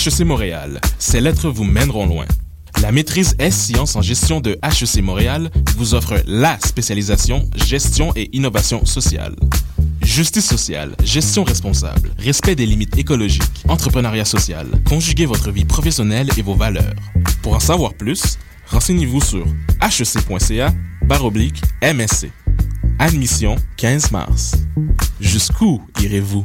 HEC Montréal, ces lettres vous mèneront loin. La maîtrise S-Sciences en gestion de HEC Montréal vous offre la spécialisation gestion et innovation sociale. Justice sociale, gestion responsable, respect des limites écologiques, entrepreneuriat social, conjuguez votre vie professionnelle et vos valeurs. Pour en savoir plus, renseignez-vous sur hec.ca baroblique MSC. Admission 15 mars. Jusqu'où irez-vous?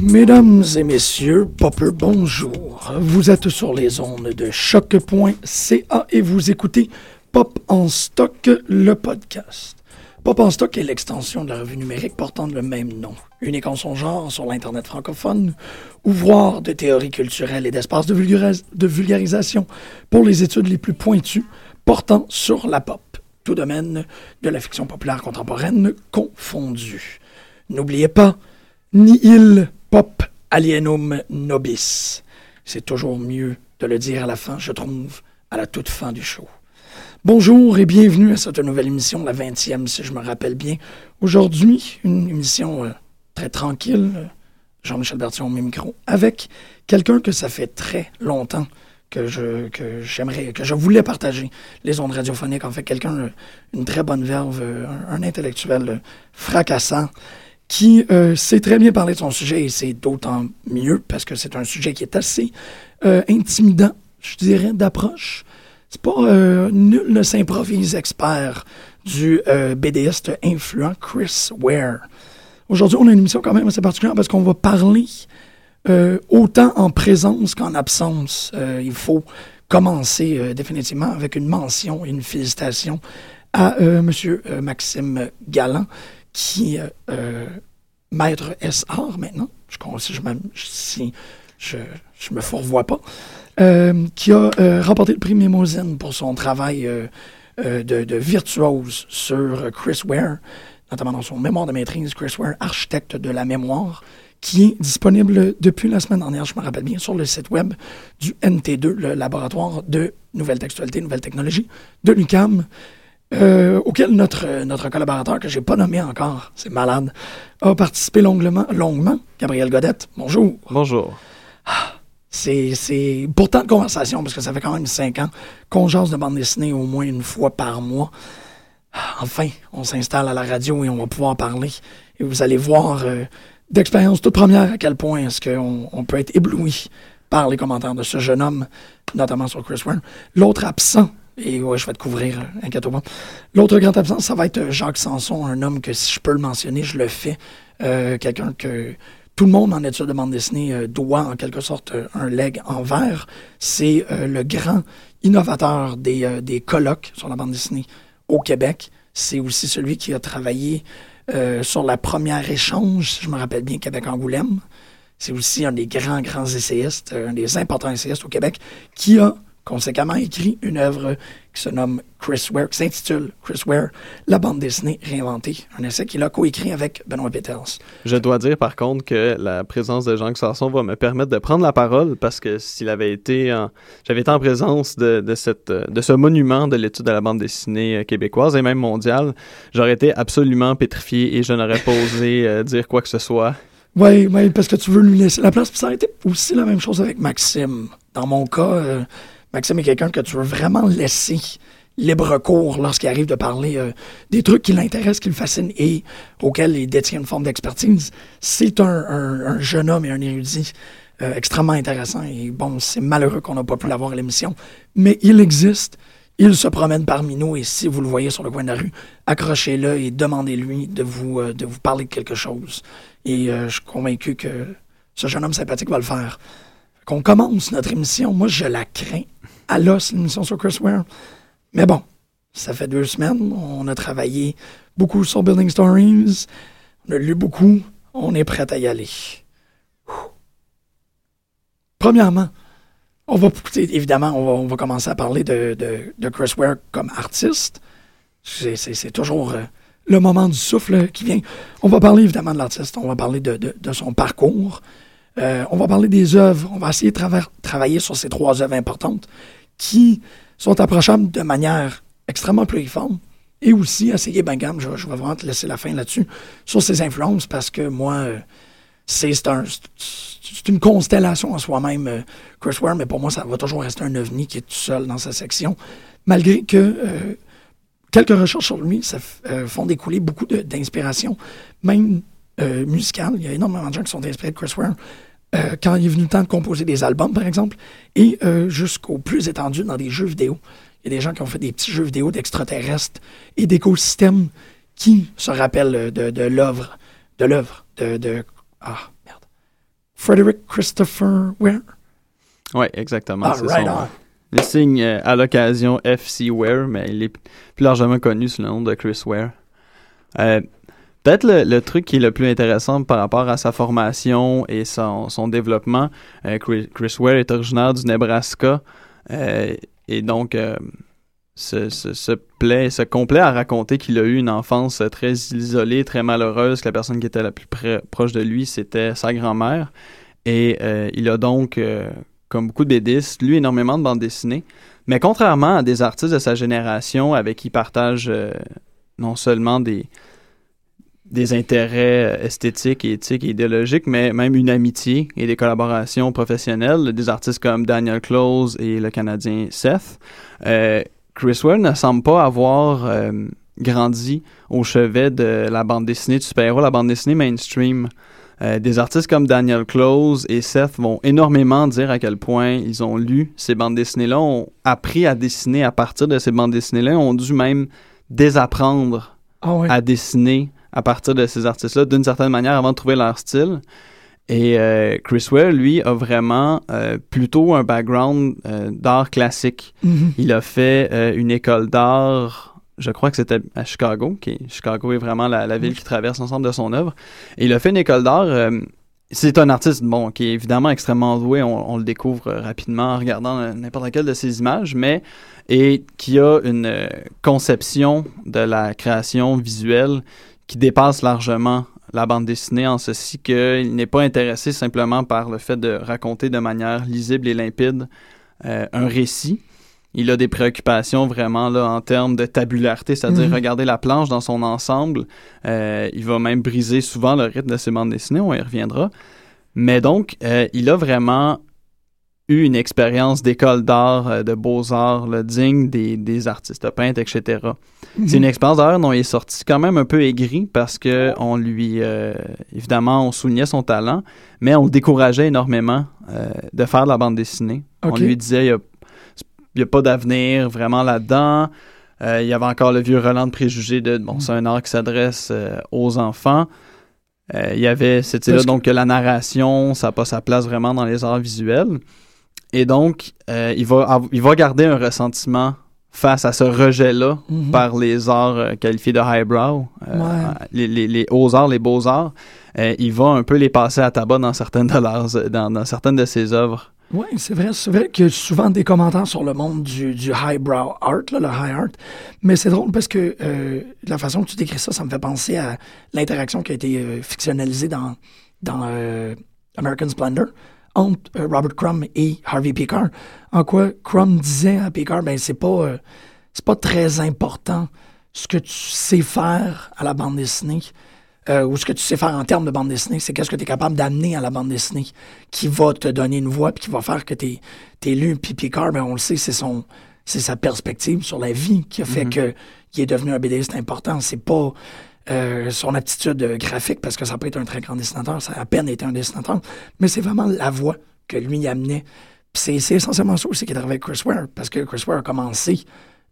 Mesdames et messieurs, Popper, bonjour. Vous êtes sur les ondes de choc.ca et vous écoutez Pop en stock, le podcast. Pop en stock est l'extension de la revue numérique portant le même nom, unique en son genre sur l'Internet francophone, ouvroir de théorie culturelle et d'espace de, de vulgarisation pour les études les plus pointues portant sur la pop, tout domaine de la fiction populaire contemporaine confondu. N'oubliez pas, Nihil pop alienum nobis. C'est toujours mieux de le dire à la fin, je trouve, à la toute fin du show. Bonjour et bienvenue à cette nouvelle émission, la 20e si je me rappelle bien. Aujourd'hui, une émission euh, très tranquille, Jean-Michel Bertillon au micro, avec quelqu'un que ça fait très longtemps que je que j'aimerais que je voulais partager les ondes radiophoniques en fait quelqu'un euh, une très bonne verve euh, un, intellectuel fracassant qui euh, sait très bien parler de son sujet et c'est d'autant mieux parce que c'est un sujet qui est assez euh, intimidant, je dirais, d'approche. C'est pas euh, nul ne s'improvise expert du BDiste influent Chris Ware. Aujourd'hui, on a une émission quand même assez particulière parce qu'on va parler autant en présence qu'en absence. Il faut commencer définitivement avec une mention et une félicitation à euh, Maxime Galland, qui est euh, maître SR maintenant, je si si je, me fourvoie pas, euh, qui a euh, remporté le prix Mimosine pour son travail de, virtuose sur Chris Ware, notamment dans son mémoire de maîtrise, Chris Ware, architecte de la mémoire, qui est disponible depuis la semaine dernière, je me rappelle bien, sur le site web du NT2, le laboratoire de nouvelles textualités, nouvelles technologies de l'UCAM, euh, auquel notre, euh, notre collaborateur, que j'ai pas nommé encore, c'est malade, a participé longuement, longuement. Gabriel Godette, bonjour. Bonjour. C'est, c'est pourtant de conversation, parce que ça fait quand même cinq ans qu'on jase de bande dessinée au moins une fois par mois. Ah, Enfin, on s'installe à la radio et on va pouvoir parler. Et vous allez voir euh, d'expérience toute première à quel point est-ce qu'on on peut être ébloui par les commentaires de ce jeune homme, notamment sur Chris Ware. L'autre absent, et ouais, je vais te couvrir, euh, inquiète-toi. L'autre grand absent, ça va être euh, Jacques Sanson, un homme que si je peux le mentionner, je le fais. Euh, Quelqu'un que tout le monde en études de bande dessinée euh, doit en quelque sorte un leg envers. C'est le grand innovateur des, des colloques sur la bande dessinée au Québec. C'est aussi celui qui a travaillé sur la première échange, si je me rappelle bien, Québec-Angoulême. C'est aussi un des grands, grands essayistes, un des importants essayistes au Québec, qui a conséquemment écrit une œuvre qui se nomme Chris Ware, qui s'intitule Chris Ware, la bande dessinée réinventée. Un essai qu'il a coécrit avec Benoît Peters. Je dois dire par contre que la présence de Jean Sanson va me permettre de prendre la parole parce que s'il avait été en... j'avais été en présence de, de, cette, de ce monument de l'étude de la bande dessinée euh, québécoise et même mondiale, j'aurais été absolument pétrifié et je n'aurais pas osé euh, dire quoi que ce soit. Oui, ouais, parce que tu veux lui laisser la place. Puis ça a été aussi la même chose avec Maxime. Dans mon cas, euh, Maxime est quelqu'un que tu veux vraiment laisser libre cours lorsqu'il arrive de parler euh, des trucs qui l'intéressent, qui le fascinent et auxquels il détient une forme d'expertise. C'est un, un, jeune homme et un érudit euh, extrêmement intéressant. Et bon, c'est malheureux qu'on n'a pas pu l'avoir à l'émission, mais il existe. Il se promène parmi nous et si vous le voyez sur le coin de la rue, accrochez-le et demandez-lui de vous, euh, de vous parler de quelque chose. Et je suis convaincu que ce jeune homme sympathique va le faire. Qu'on commence notre émission, moi je la crains à l'os, l'émission sur Chris Ware. Mais bon, ça fait deux semaines. On a travaillé beaucoup sur Building Stories. On a lu beaucoup. On est prêt à y aller. Premièrement, on va, évidemment, on va, commencer à parler de, de, Chris Ware comme artiste. C'est toujours euh, le moment du souffle qui vient. On va parler évidemment de l'artiste, on va parler de, son parcours, euh, on va parler des œuvres, on va essayer de travailler sur ces trois œuvres importantes qui sont approchables de manière extrêmement pluriforme. Et aussi essayer ben gamme, je, vais vraiment te laisser la fin là-dessus, sur ses influences parce que moi, euh, c'est un, une constellation en soi-même, euh, Chris Ware, mais pour moi, ça va toujours rester un ovni qui est tout seul dans sa section, malgré que euh, quelques recherches sur lui ça, font découler beaucoup d'inspiration, même musicale. Il y a énormément de gens qui sont inspirés de Chris Ware. Euh, quand il est venu le temps de composer des albums, par exemple, et euh, jusqu'au plus étendu dans des jeux vidéo. Il y a des gens qui ont fait des petits jeux vidéo d'extraterrestres et d'écosystèmes qui se rappellent de, de l'œuvre, de l'œuvre de, de, ah merde, Frederick Christopher Ware. Oui, exactement. Ah, right on. Il signe euh, à l'occasion FC Ware, mais il est plus largement connu sous le nom de Chris Ware. Peut-être le, truc qui est le plus intéressant par rapport à sa formation et son, développement, euh, Chris, Ware est originaire du Nebraska euh, et donc euh, se, plaît, se complaît à raconter qu'il a eu une enfance très isolée, très malheureuse, que la personne qui était la plus proche de lui, c'était sa grand-mère. Et il a donc, comme beaucoup de bédistes, lu énormément de bandes dessinées. Mais contrairement à des artistes de sa génération avec qui il partage non seulement des, des intérêts esthétiques et éthiques et idéologiques, mais même une amitié et des collaborations professionnelles, des artistes comme Daniel Close et le Canadien Seth. Euh, Chris Ware ne semble pas avoir euh, grandi au chevet de la bande dessinée de super-héros, la bande dessinée mainstream. Euh, des artistes comme Daniel Close et Seth vont énormément dire à quel point ils ont lu ces bandes dessinées-là, ont appris à dessiner à partir de ces bandes dessinées-là, ont dû même désapprendre ah à dessiner à partir de ces artistes-là d'une certaine manière avant de trouver leur style. Et euh, Chris Ware, lui, a vraiment euh, plutôt un background euh, d'art classique. Mm-hmm. Il a fait une école d'art, je crois que c'était à Chicago, qui Chicago est vraiment la, ville qui traverse l'ensemble de son œuvre. Et il a fait une école d'art. c'est un artiste, bon, qui est évidemment extrêmement doué, on, on le découvre rapidement en regardant n'importe quelle de ses images, mais et qui a une conception de la création visuelle qui dépasse largement la bande dessinée en ceci qu'il n'est pas intéressé simplement par le fait de raconter de manière lisible et limpide euh, un récit. Il a des préoccupations vraiment là en termes de tabularité, c'est-à-dire mhm. regarder la planche dans son ensemble. Euh, il va même briser souvent le rythme de ses bandes dessinées, on y reviendra. Mais donc, euh, il a vraiment eu une expérience d'école d'art, euh, de beaux-arts, digne des, des, artistes peintres, etc. Mhm. C'est une expérience d'ailleurs dont il est sorti quand même un peu aigri parce que on lui, euh, évidemment, on soulignait son talent, mais on le décourageait énormément euh, de faire de la bande dessinée. On lui disait, il n'y a, pas d'avenir vraiment là-dedans. il y avait encore le vieux Roland de préjugés de, bon, c'est un art qui s'adresse aux enfants. il y avait idée là donc que la narration, ça n'a pas sa place vraiment dans les arts visuels. Et donc, euh, il, va il va garder un ressentiment face à ce rejet-là mhm. par les arts euh, qualifiés de highbrow, euh, les, les, les hauts-arts, les beaux-arts. il va un peu les passer à tabac dans certaines de, leurs, dans, dans certaines de ses œuvres. Oui, c'est vrai. C'est vrai qu'il y a souvent des commentaires sur le monde du, du highbrow art, là, le high art. Mais c'est drôle parce que la façon que tu décris ça, ça me fait penser à l'interaction qui a été fictionnalisée dans, dans American Splendor entre euh, Robert Crumb et Harvey Picard. En quoi Crumb disait à Picard, ben c'est pas, euh, c'est pas très important ce que tu sais faire à la bande dessinée. Euh, ou ce que tu sais faire en termes de bande dessinée, c'est qu'est-ce que tu es capable d'amener à la bande dessinée qui va te donner une voix puis qui va faire que tu es, lu. Puis Picard, ben, on le sait, c'est son c'est sa perspective sur la vie qui a fait Mhm. que il est devenu un BDiste important. C'est pas euh, son aptitude euh, graphique, parce que ça peut être un très grand dessinateur, ça a à peine été un dessinateur, mais c'est vraiment la voix que lui amenait. C'est, essentiellement ça aussi qui est arrivé avec Chris Ware, parce que Chris Ware a commencé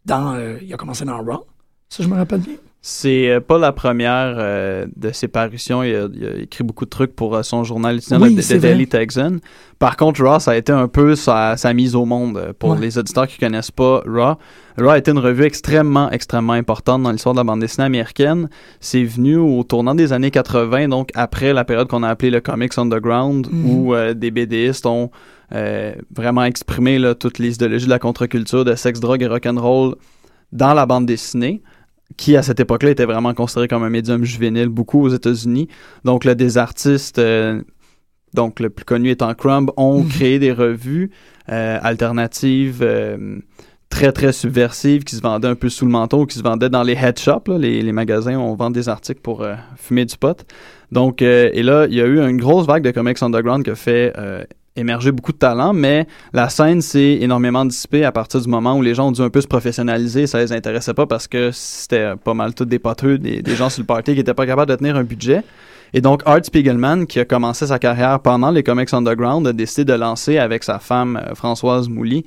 dans, euh, il a commencé dans Raw, si je me rappelle bien. C'est euh, pas la première euh, de ses parutions. Il a, il a écrit beaucoup de trucs pour euh, son journal étudiant Oui, de. Daily Texan. Par contre, Raw, ça a été un peu sa, sa mise au monde. Pour Ouais. les auditeurs qui connaissent pas Raw, Raw a été une revue extrêmement, extrêmement importante dans l'histoire de la bande dessinée américaine. C'est venu au tournant des années 80, donc après la période qu'on a appelée le Comics Underground, Mhm. où euh, des BDistes ont vraiment exprimé là, toutes les idéologies de la contre-culture, de sexe, drogue et rock'n'roll dans la bande dessinée qui à cette époque-là était vraiment considéré comme un médium juvénile beaucoup aux États-Unis. Donc là, des artistes, euh, donc le plus connu étant Crumb, ont Mhm. créé des revues euh, alternatives euh, très très subversives qui se vendaient un peu sous le manteau, qui se vendaient dans les head shops, là, les, les magasins où on vend des articles pour fumer du pot. Donc et là, il y a eu une grosse vague de comics underground qui a fait émerger beaucoup de talents, mais la scène s'est énormément dissipée à partir du moment où les gens ont dû un peu se professionnaliser. Ça les intéressait pas parce que c'était pas mal tous des poteux, des, des gens sur le party qui étaient pas capables de tenir un budget. Et donc, Art Spiegelman, qui a commencé sa carrière pendant les comics underground, a décidé de lancer avec sa femme euh, Françoise Mouly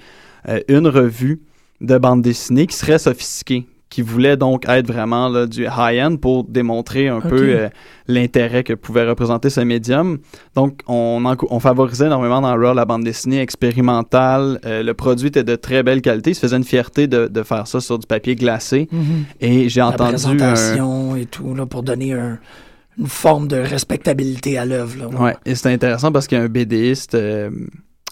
euh, une revue de bande dessinée qui serait sophistiquée, qui voulait donc être vraiment là, du high-end pour démontrer un peu euh, l'intérêt que pouvait représenter ce médium. Donc, on, favorisait énormément dans Raw la bande dessinée expérimentale. Euh, le produit était de très belle qualité. Il se faisait une fierté de, de faire ça sur du papier glacé. Et j'ai entendu un... présentation et tout, là, pour donner un- une forme de respectabilité à l'œuvre. là. Ouais, et c'était intéressant parce qu'il y a un BDiste euh,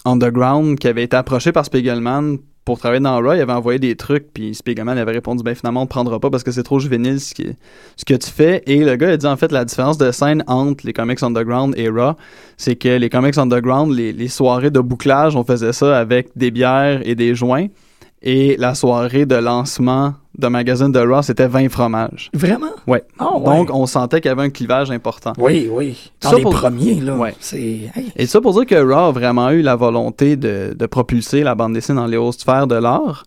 underground qui avait été approché par Spiegelman pour travailler dans Raw. Il avait envoyé des trucs, puis Spiegelman avait répondu Ben finalement, on ne prendra pas parce que c'est trop juvénile ce, que tu fais. Et le gars a dit en fait la différence de scène entre les comics underground et Raw, c'est que les comics underground, les soirées de bouclage, on faisait ça avec des bières et des joints. Et la soirée de lancement de magazine de Raw, c'était 20 fromages. Vraiment? Ouais. Ah ouais. Donc, on sentait qu'il y avait un clivage important. Oui, oui. Dans Ça les pour- premiers, là. Ouais. C'est. hey, Et ça pour dire que Raw a vraiment eu la volonté de, de propulser la bande dessinée dans les hautes sphères de l'art.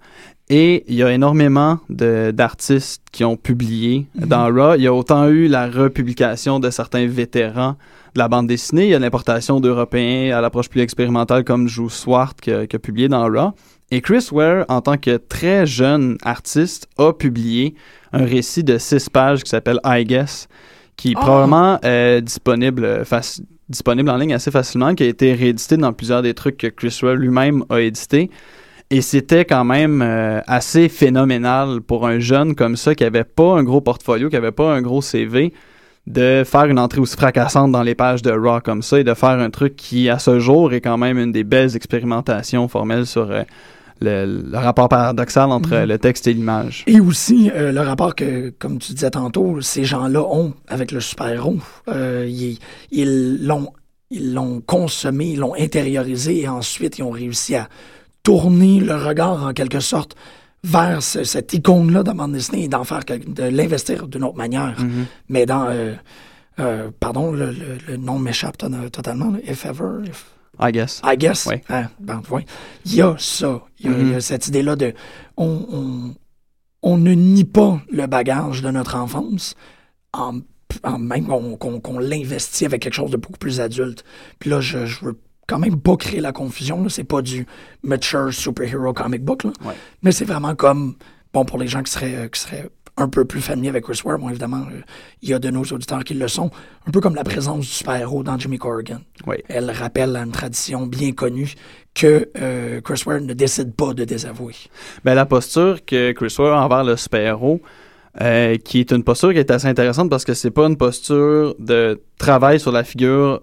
Et il y a énormément d'artistes qui ont publié dans Raw. Il y a autant eu la republication de certains vétérans de la bande dessinée. Il y a l'importation d'Européens à l'approche plus expérimentale comme Joe Swart qui a, qui a publié dans Raw. Et Chris Ware, en tant que très jeune artiste, a publié un récit de six pages qui s'appelle I Guess, qui est Ah! probablement euh, disponible, disponible en ligne assez facilement, qui a été réédité dans plusieurs des trucs que Chris Ware lui-même a édité. Et c'était quand même euh, assez phénoménal pour un jeune comme ça qui avait pas un gros portfolio, qui avait pas un gros CV, de faire une entrée aussi fracassante dans les pages de Raw comme ça et de faire un truc qui, à ce jour, est quand même une des belles expérimentations formelles sur euh, le, le rapport paradoxal entre Mhm. euh, le texte et l'image. Et aussi, euh, le rapport que, comme tu disais tantôt, ces gens-là ont avec le super-héros. Euh, ils ils l'ont ils l'ont consommé, ils l'ont intériorisé et ensuite ils ont réussi à tourner le regard en quelque sorte vers ce- cette icône-là de bande dessinée et d'en faire quel- de l'investir d'une autre manière. Mhm. Mais dans euh, euh, pardon, le, le- le nom m'échappe to- totalement. là. If ever, if- I guess. I guess. Ouais. Hein, ben, ouais. Il y a ça. Il y a, Mhm. il y a cette idée-là de. On, on, on ne nie pas le bagage de notre enfance, en, en même qu'on qu'on- qu'on l'investit avec quelque chose de beaucoup plus adulte. Puis là, je, je veux quand même pas créer la confusion. C'est pas du mature superhero comic book. Là. Ouais. Mais c'est vraiment comme. Bon, pour les gens qui seraient, euh, qui seraient un peu plus familiers avec Chris Ware, bon, évidemment, euh, il y a de nos auditeurs qui le sont. Un peu comme la présence du super-héros dans Jimmy Corrigan. Oui. Elle rappelle à une tradition bien connue que euh, Chris Ware ne décide pas de désavouer. Ben, la posture que Chris Ware a envers le super-héros, euh, qui est une posture qui est assez intéressante parce que c'est pas une posture de travail sur la figure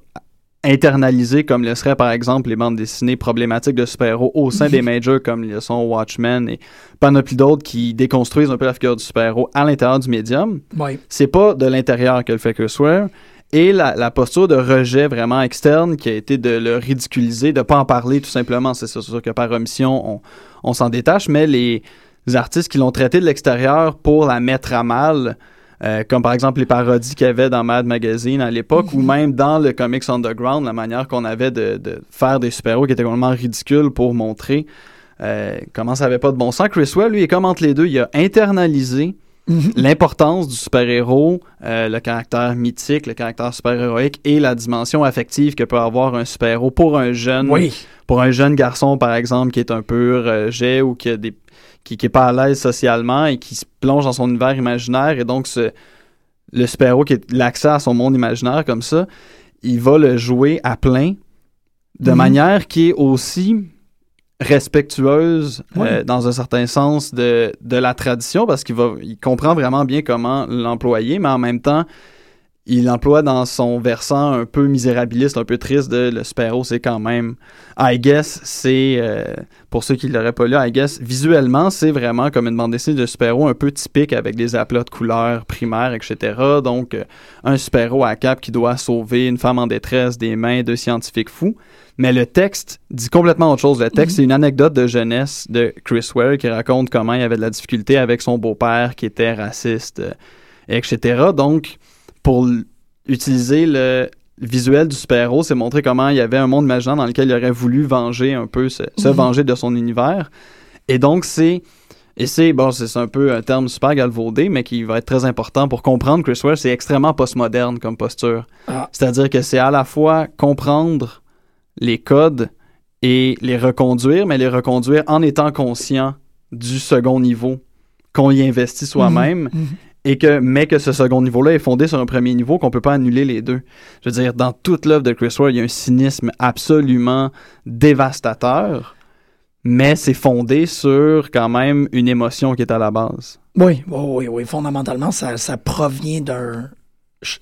internalisée comme le serait par exemple les bandes dessinées problématiques de super-héros au sein des majors comme le sont Watchmen et panoplie d'autres qui déconstruisent un peu la figure du super-héros à l'intérieur du médium. Oui. C'est pas de l'intérieur que le fait Ware. Et la, la posture de rejet vraiment externe qui a été de le ridiculiser, de pas en parler tout simplement. C'est sûr que par omission, on, on s'en détache, mais les artistes qui l'ont traité de l'extérieur pour la mettre à mal, euh, comme par exemple les parodies qu'il y avait dans Mad Magazine à l'époque, ou même dans le Comics Underground, la manière qu'on avait de, de faire des super-héros qui étaient complètement ridicules pour montrer euh, comment ça avait pas de bon sens. Chris Ware, lui, est comme entre les deux. Il a internalisé Mhm. l'importance du super-héros, euh, le caractère mythique, le caractère super-héroïque et la dimension affective que peut avoir un super-héros pour un jeune, Oui. pour un jeune garçon par exemple qui est un peu rejet ou qui a des qui, qui est pas à l'aise socialement et qui se plonge dans son univers imaginaire et donc ce, le super-héros qui est l'accès à son monde imaginaire comme ça, il va le jouer à plein de Mhm. manière qui est aussi respectueuse euh, dans un certain sens de, de la tradition parce qu'il va il comprend vraiment bien comment l'employer mais en même temps il l'emploie dans son versant un peu misérabiliste, un peu triste de le super-héros, c'est quand même I guess c'est euh, pour ceux qui l'auraient pas lu, I guess visuellement, c'est vraiment comme une bande dessinée de super-héros un peu typique avec des aplats de couleurs primaires, etc. Donc euh, un super-héros à cap qui doit sauver une femme en détresse des mains de scientifiques fous. Mais le texte dit complètement autre chose. Le texte, c'est une anecdote de jeunesse de Chris Ware qui raconte comment il avait de la difficulté avec son beau-père qui était raciste, euh, etc. Donc, pour utiliser le visuel du super-héros, c'est montrer comment il y avait un monde imaginaire dans lequel il aurait voulu venger un peu, se, se Mhm. venger de son univers. Et donc, c'est. Et c'est, bon, c'est un peu un terme super galvaudé, mais qui va être très important pour comprendre Chris Ware. C'est extrêmement postmoderne comme posture. Ah. C'est-à-dire que c'est à la fois comprendre les codes et les reconduire, mais les reconduire en étant conscient du second niveau qu'on y investit soi-même Mhm. Et que mais que ce second niveau-là est fondé sur un premier niveau qu'on peut pas annuler les deux. Je veux dire, dans toute l'œuvre de Chris Ware, il y a un cynisme absolument dévastateur, mais c'est fondé sur quand même une émotion qui est à la base. Oui, oui, oui, oui. Fondamentalement, ça, ça provient d'un.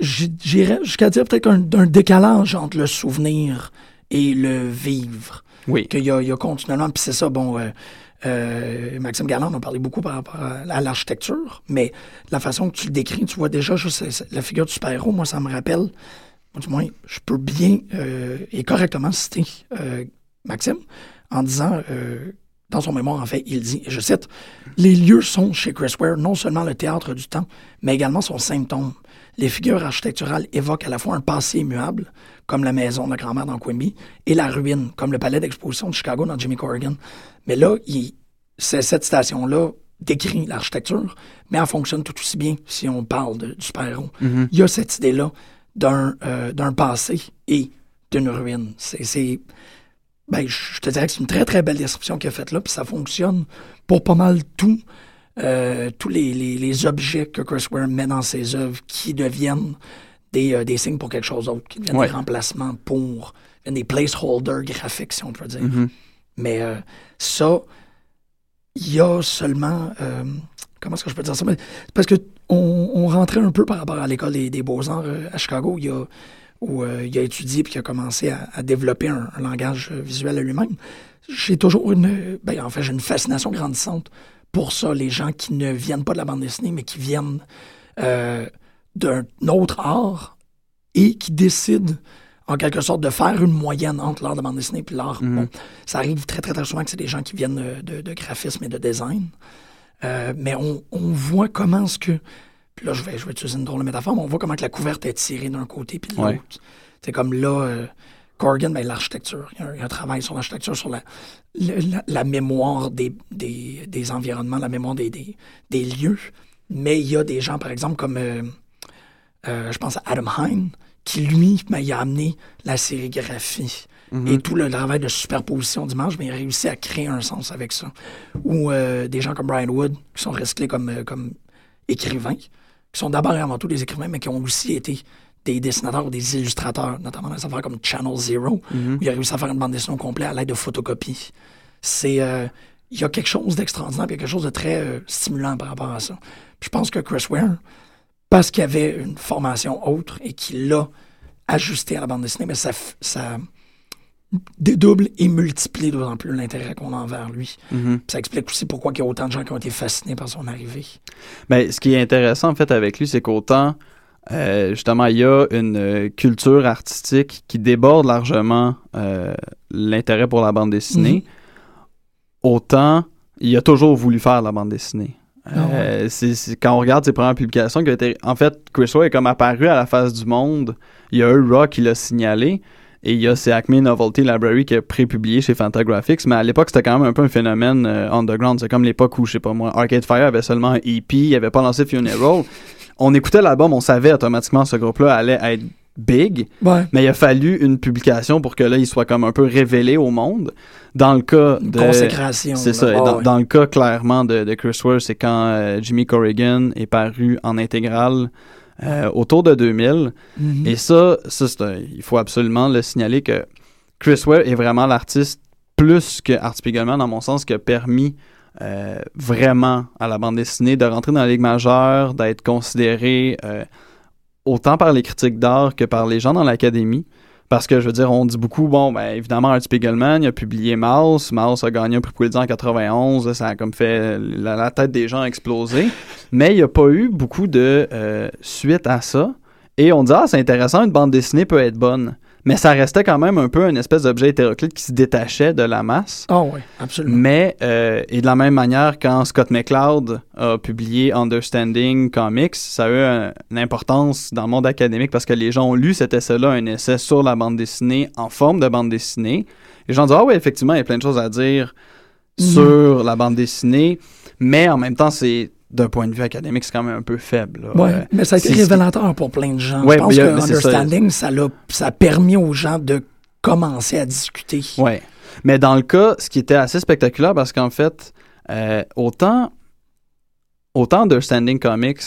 J'irais jusqu'à dire peut-être un, d'un décalage entre le souvenir et le vivre. Oui. Qu'il y a, il y a continuellement. Puis c'est ça, bon. euh, euh, Maxime Galland en parlé beaucoup par rapport à, l'architecture, mais la façon que tu le décris, tu vois déjà juste la figure du super-héros, moi, ça me rappelle, du moins, je peux bien euh, et correctement citer euh, Maxime en disant, dans son mémoire, en fait, il dit, je cite, Les lieux sont, chez Chris Ware, non seulement le théâtre du temps, mais également son symptôme. Les figures architecturales évoquent à la fois un passé immuable, comme la maison de la grand-mère dans Quimby, et la ruine, comme le palais d'exposition de Chicago dans Jimmy Corrigan. Mais là, il- cette station-là décrit l'architecture, mais elle fonctionne tout aussi bien si on parle de, du super-héros. Mhm. Il y a cette idée-là d'un euh, passé et d'une ruine. C'est... Ben, je je te dirais que c'est une très, très belle description qu'il a faite là, puis ça fonctionne pour pas mal tout, euh, tous les, les, les objets que Chris Ware met dans ses œuvres qui deviennent des, euh, des signes pour quelque chose d'autre, qui deviennent Ouais. des remplacements pour, des placeholders graphiques, si on peut dire. Mhm. Mais euh, ça, il y a seulement. comment est-ce que je peux dire ça? Parce que on, on rentrait un peu par rapport à l'école des, des beaux-arts à Chicago, il y a, où il a étudié puis il a commencé à, à développer un, un langage visuel à lui-même. J'ai toujours une. Ben, en fait, j'ai une fascination grandissante pour ça, les gens qui ne viennent pas de la bande dessinée, mais qui viennent euh, d'un autre art et qui décident en quelque sorte de faire une moyenne entre l'art de bande dessinée et l'art. Mhm. Bon, ça arrive très, très, très souvent que c'est des gens qui viennent euh, de, de graphisme et de design. Euh, mais on, on voit comment ce que. Puis là, je vais, je vais utiliser une drôle de métaphore, mais on voit comment que la couverte est tirée d'un côté puis de l'autre. Ouais. C'est comme là, euh, Corrigan, ben, l'architecture. Il y, a un, travail sur l'architecture, sur la, la, la mémoire des, des, des environnements, la mémoire des, des, des lieux. Mais il y a des gens, par exemple, comme euh, euh, je pense à Adam Hine, qui lui, ben, il a amené la sérigraphie et tout le travail de superposition d'images, mais il a réussi à créer un sens avec ça. Ou euh, des gens comme Brian Wood, qui sont restés comme, comme écrivains, qui sont d'abord et avant tout des écrivains, mais qui ont aussi été des dessinateurs ou des illustrateurs, notamment dans des affaires comme Channel Zero, où il a réussi à faire une bande dessinée au complet à l'aide de photocopies. C'est... euh, il y a quelque chose d'extraordinaire, il y a quelque chose de très euh, stimulant par rapport à ça. Puis je pense que Chris Ware, parce qu'il avait une formation autre et qu'il l'a ajusté à la bande dessinée, mais ça, ça dédouble et multiplie d'autant plus l'intérêt qu'on a envers lui. Mhm. Ça explique aussi pourquoi il y a autant de gens qui ont été fascinés par son arrivée. Ben, ce qui est intéressant en fait avec lui, c'est qu'autant euh, justement il y a une euh, culture artistique qui déborde largement euh, l'intérêt pour la bande dessinée, autant il a toujours voulu faire la bande dessinée. Ah c'est- c'est- quand on regarde ses premières publications, qui été, en fait, Chris Ware est comme apparu à la face du monde. Il y a eu Rock qui l'a signalé. Et il y a c'est Acme Novelty Library qui a pré-publié chez Fantagraphics, mais à l'époque, c'était quand même un peu un phénomène euh, underground. C'est comme l'époque où, je sais pas moi, Arcade Fire avait seulement un EP, il avait pas lancé Funeral. on écoutait l'album, on savait automatiquement ce groupe-là allait être big, Ouais. mais il a fallu une publication pour que là, il soit comme un peu révélé au monde. Dans le cas de... consécration. C'est ça. Ah dans, ouais. dans le cas clairement de, de Chris Ware, c'est quand euh, Jimmy Corrigan est paru en intégrale euh, autour de 2000. Mhm. Et ça, ça un- il faut absolument le signaler que Chris Ware est vraiment l'artiste plus que Art Spiegelman, dans mon sens, qui a permis euh, vraiment à la bande dessinée de rentrer dans la Ligue majeure, d'être considéré euh, autant par les critiques d'art que par les gens dans l'académie. Parce que, je veux dire, on dit beaucoup, bon, ben, évidemment, Art Spiegelman, il a publié Mouse. Mouse a gagné un prix Pulitzer en 91. Ça a comme fait la, la tête des gens exploser. Mais il n'y a pas eu beaucoup de euh, suite à ça. Et on dit, ah, c'est intéressant, une bande dessinée peut être bonne. Mais ça restait quand même un peu une espèce d'objet hétéroclite qui se détachait de la masse. Ah oui, absolument. Mais, euh, et de la même manière, quand Scott McCloud a publié Understanding Comics, ça a eu un- une importance dans le monde académique parce que les gens ont lu cet essai-là, un essai sur la bande dessinée en forme de bande dessinée. Les gens disent Ah oui, effectivement, il y a plein de choses à dire Mhm. sur la bande dessinée, mais en même temps, c'est d'un point de vue académique, c'est quand même un peu faible. là. Ouais, Euh, mais ça a été révélateur pour plein de gens. Ouais, Je pense a- que ça. Understanding, ça, l'a- ça a permis aux gens de commencer à discuter. Ouais. Mais dans le cas, ce qui était assez spectaculaire, parce qu'en fait, euh, autant, autant Understanding Comics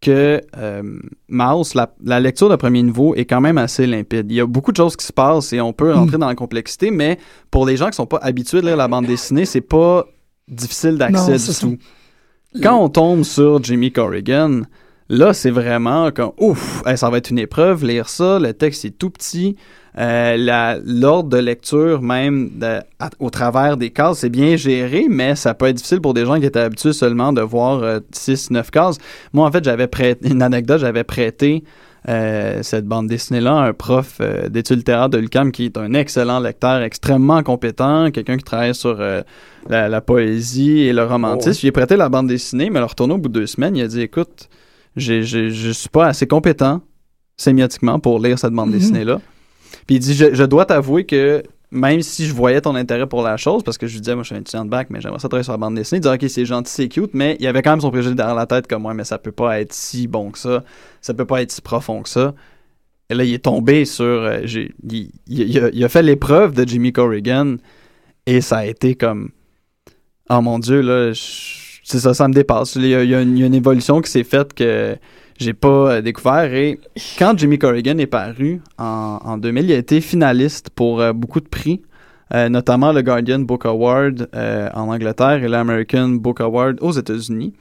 que euh, Mouse, la, la lecture de premier niveau est quand même assez limpide. Il y a beaucoup de choses qui se passent et on peut rentrer dans la complexité, mais pour les gens qui sont pas habitués de lire la bande dessinée, c'est pas difficile d'accès du ça. tout. Quand on tombe sur Jimmy Corrigan, là, c'est vraiment comme ouf, ça va être une épreuve, lire ça, le texte est tout petit. Euh, L'ordre de lecture, même au travers des cases, c'est bien géré, mais ça peut être difficile pour des gens qui étaient habitués seulement de voir 6-9 cases. Moi, en fait, j'avais prêté une anecdote, j'avais prêté euh, cette bande dessinée-là un prof euh, d'études littéraires de l'UQAM qui est un excellent lecteur, extrêmement compétent, quelqu'un qui travaille sur euh, la, la poésie et le romantisme. Oh. J'ai prêté la bande dessinée, mais le retourné au bout de deux semaines, il a dit écoute, j'ai- j'ai- je suis pas assez compétent sémiotiquement pour lire cette bande Mhm. dessinée-là. Puis il dit je, je dois t'avouer que même si je voyais ton intérêt pour la chose, parce que je lui disais, moi je suis un étudiant de bac, mais j'aimerais ça travailler sur la bande dessinée, il disait, ok, c'est gentil, c'est cute, mais il avait quand même son préjugé derrière la tête comme moi, mais ça peut pas être si bon que ça, ça peut pas être si profond que ça. Et là, il est tombé sur. euh, il, a, fait l'épreuve de Jimmy Corrigan et ça a été comme. Oh mon Dieu, là, c'est ça, ça me dépasse. Il y a une évolution qui s'est faite que j'ai pas euh, découvert. Et quand Jimmy Corrigan est paru en, en 2000, il a été finaliste pour euh, beaucoup de prix, euh, notamment le Guardian Book Award en Angleterre et l'American Book Award aux États-Unis.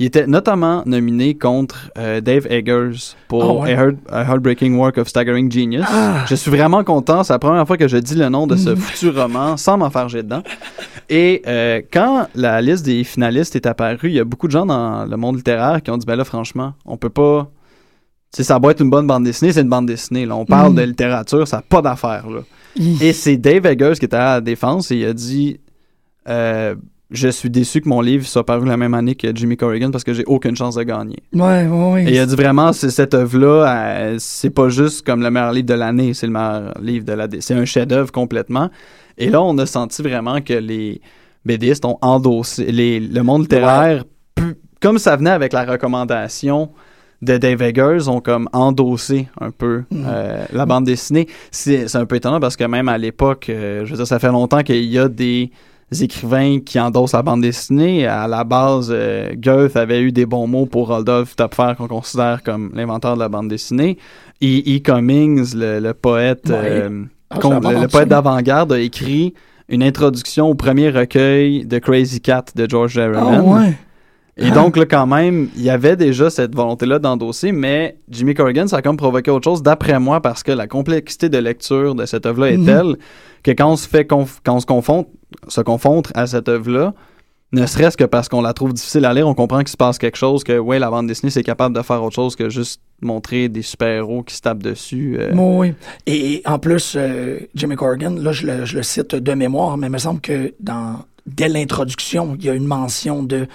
Il était notamment nominé contre euh, Dave Eggers pour Ah ouais. A, Heart- A Heartbreaking Work of Staggering Genius. Ah. Je suis vraiment content. C'est la première fois que je dis le nom de ce Mhm. foutu roman sans m'en faire jeter dedans. Et euh, quand la liste des finalistes est apparue, il y a beaucoup de gens dans le monde littéraire qui ont dit ben là, franchement, on peut pas. Tu sais, ça doit être une bonne bande dessinée, c'est une bande dessinée. Là. On parle Mhm. de littérature, ça n'a pas d'affaire. là. Et c'est Dave Eggers qui était à la défense et il a dit euh, Je suis déçu que mon livre soit paru la même année que Jimmy Corrigan parce que j'ai aucune chance de gagner. Ouais, ouais, ouais. Et il a dit vraiment, cette œuvre-là, euh, c'est pas juste comme le meilleur livre de l'année, c'est le meilleur livre de l'année. C'est un chef-d'œuvre complètement. Et là, on a senti vraiment que les BDistes ont endossé, les, le monde littéraire, comme ça venait avec la recommandation de Dave Eggers, ont comme endossé un peu Mhm. euh, la bande dessinée. C'est c'est un peu étonnant parce que même à l'époque, euh, je veux dire, ça fait longtemps qu'il y a des écrivains qui endossent la bande dessinée. À la base, euh, Goethe avait eu des bons mots pour Rodolphe Topfer, qu'on considère comme l'inventeur de la bande dessinée. E. E. Cummings, le, le poète, Ouais. euh, Ah, le, le poète d'avant-garde, a écrit une introduction au premier recueil de Crazy Cat de George Ah, Herriman. ouais? Et Ah. donc, là, quand même, il y avait déjà cette volonté-là d'endosser, mais Jimmy Corrigan, ça a comme provoqué autre chose, d'après moi, parce que la complexité de lecture de cette œuvre-là est Mhm. telle que quand on se fait conf- quand on se confronte, se confronte à cette œuvre-là, ne serait-ce que parce qu'on la trouve difficile à lire, on comprend qu'il se passe quelque chose, que, ouais, la bande dessinée, c'est capable de faire autre chose que juste montrer des super-héros qui se tapent dessus. euh. Oui. Et en plus, euh, Jimmy Corrigan, là, je le, je le cite de mémoire, mais il me semble que dans, dès l'introduction, il y a une mention de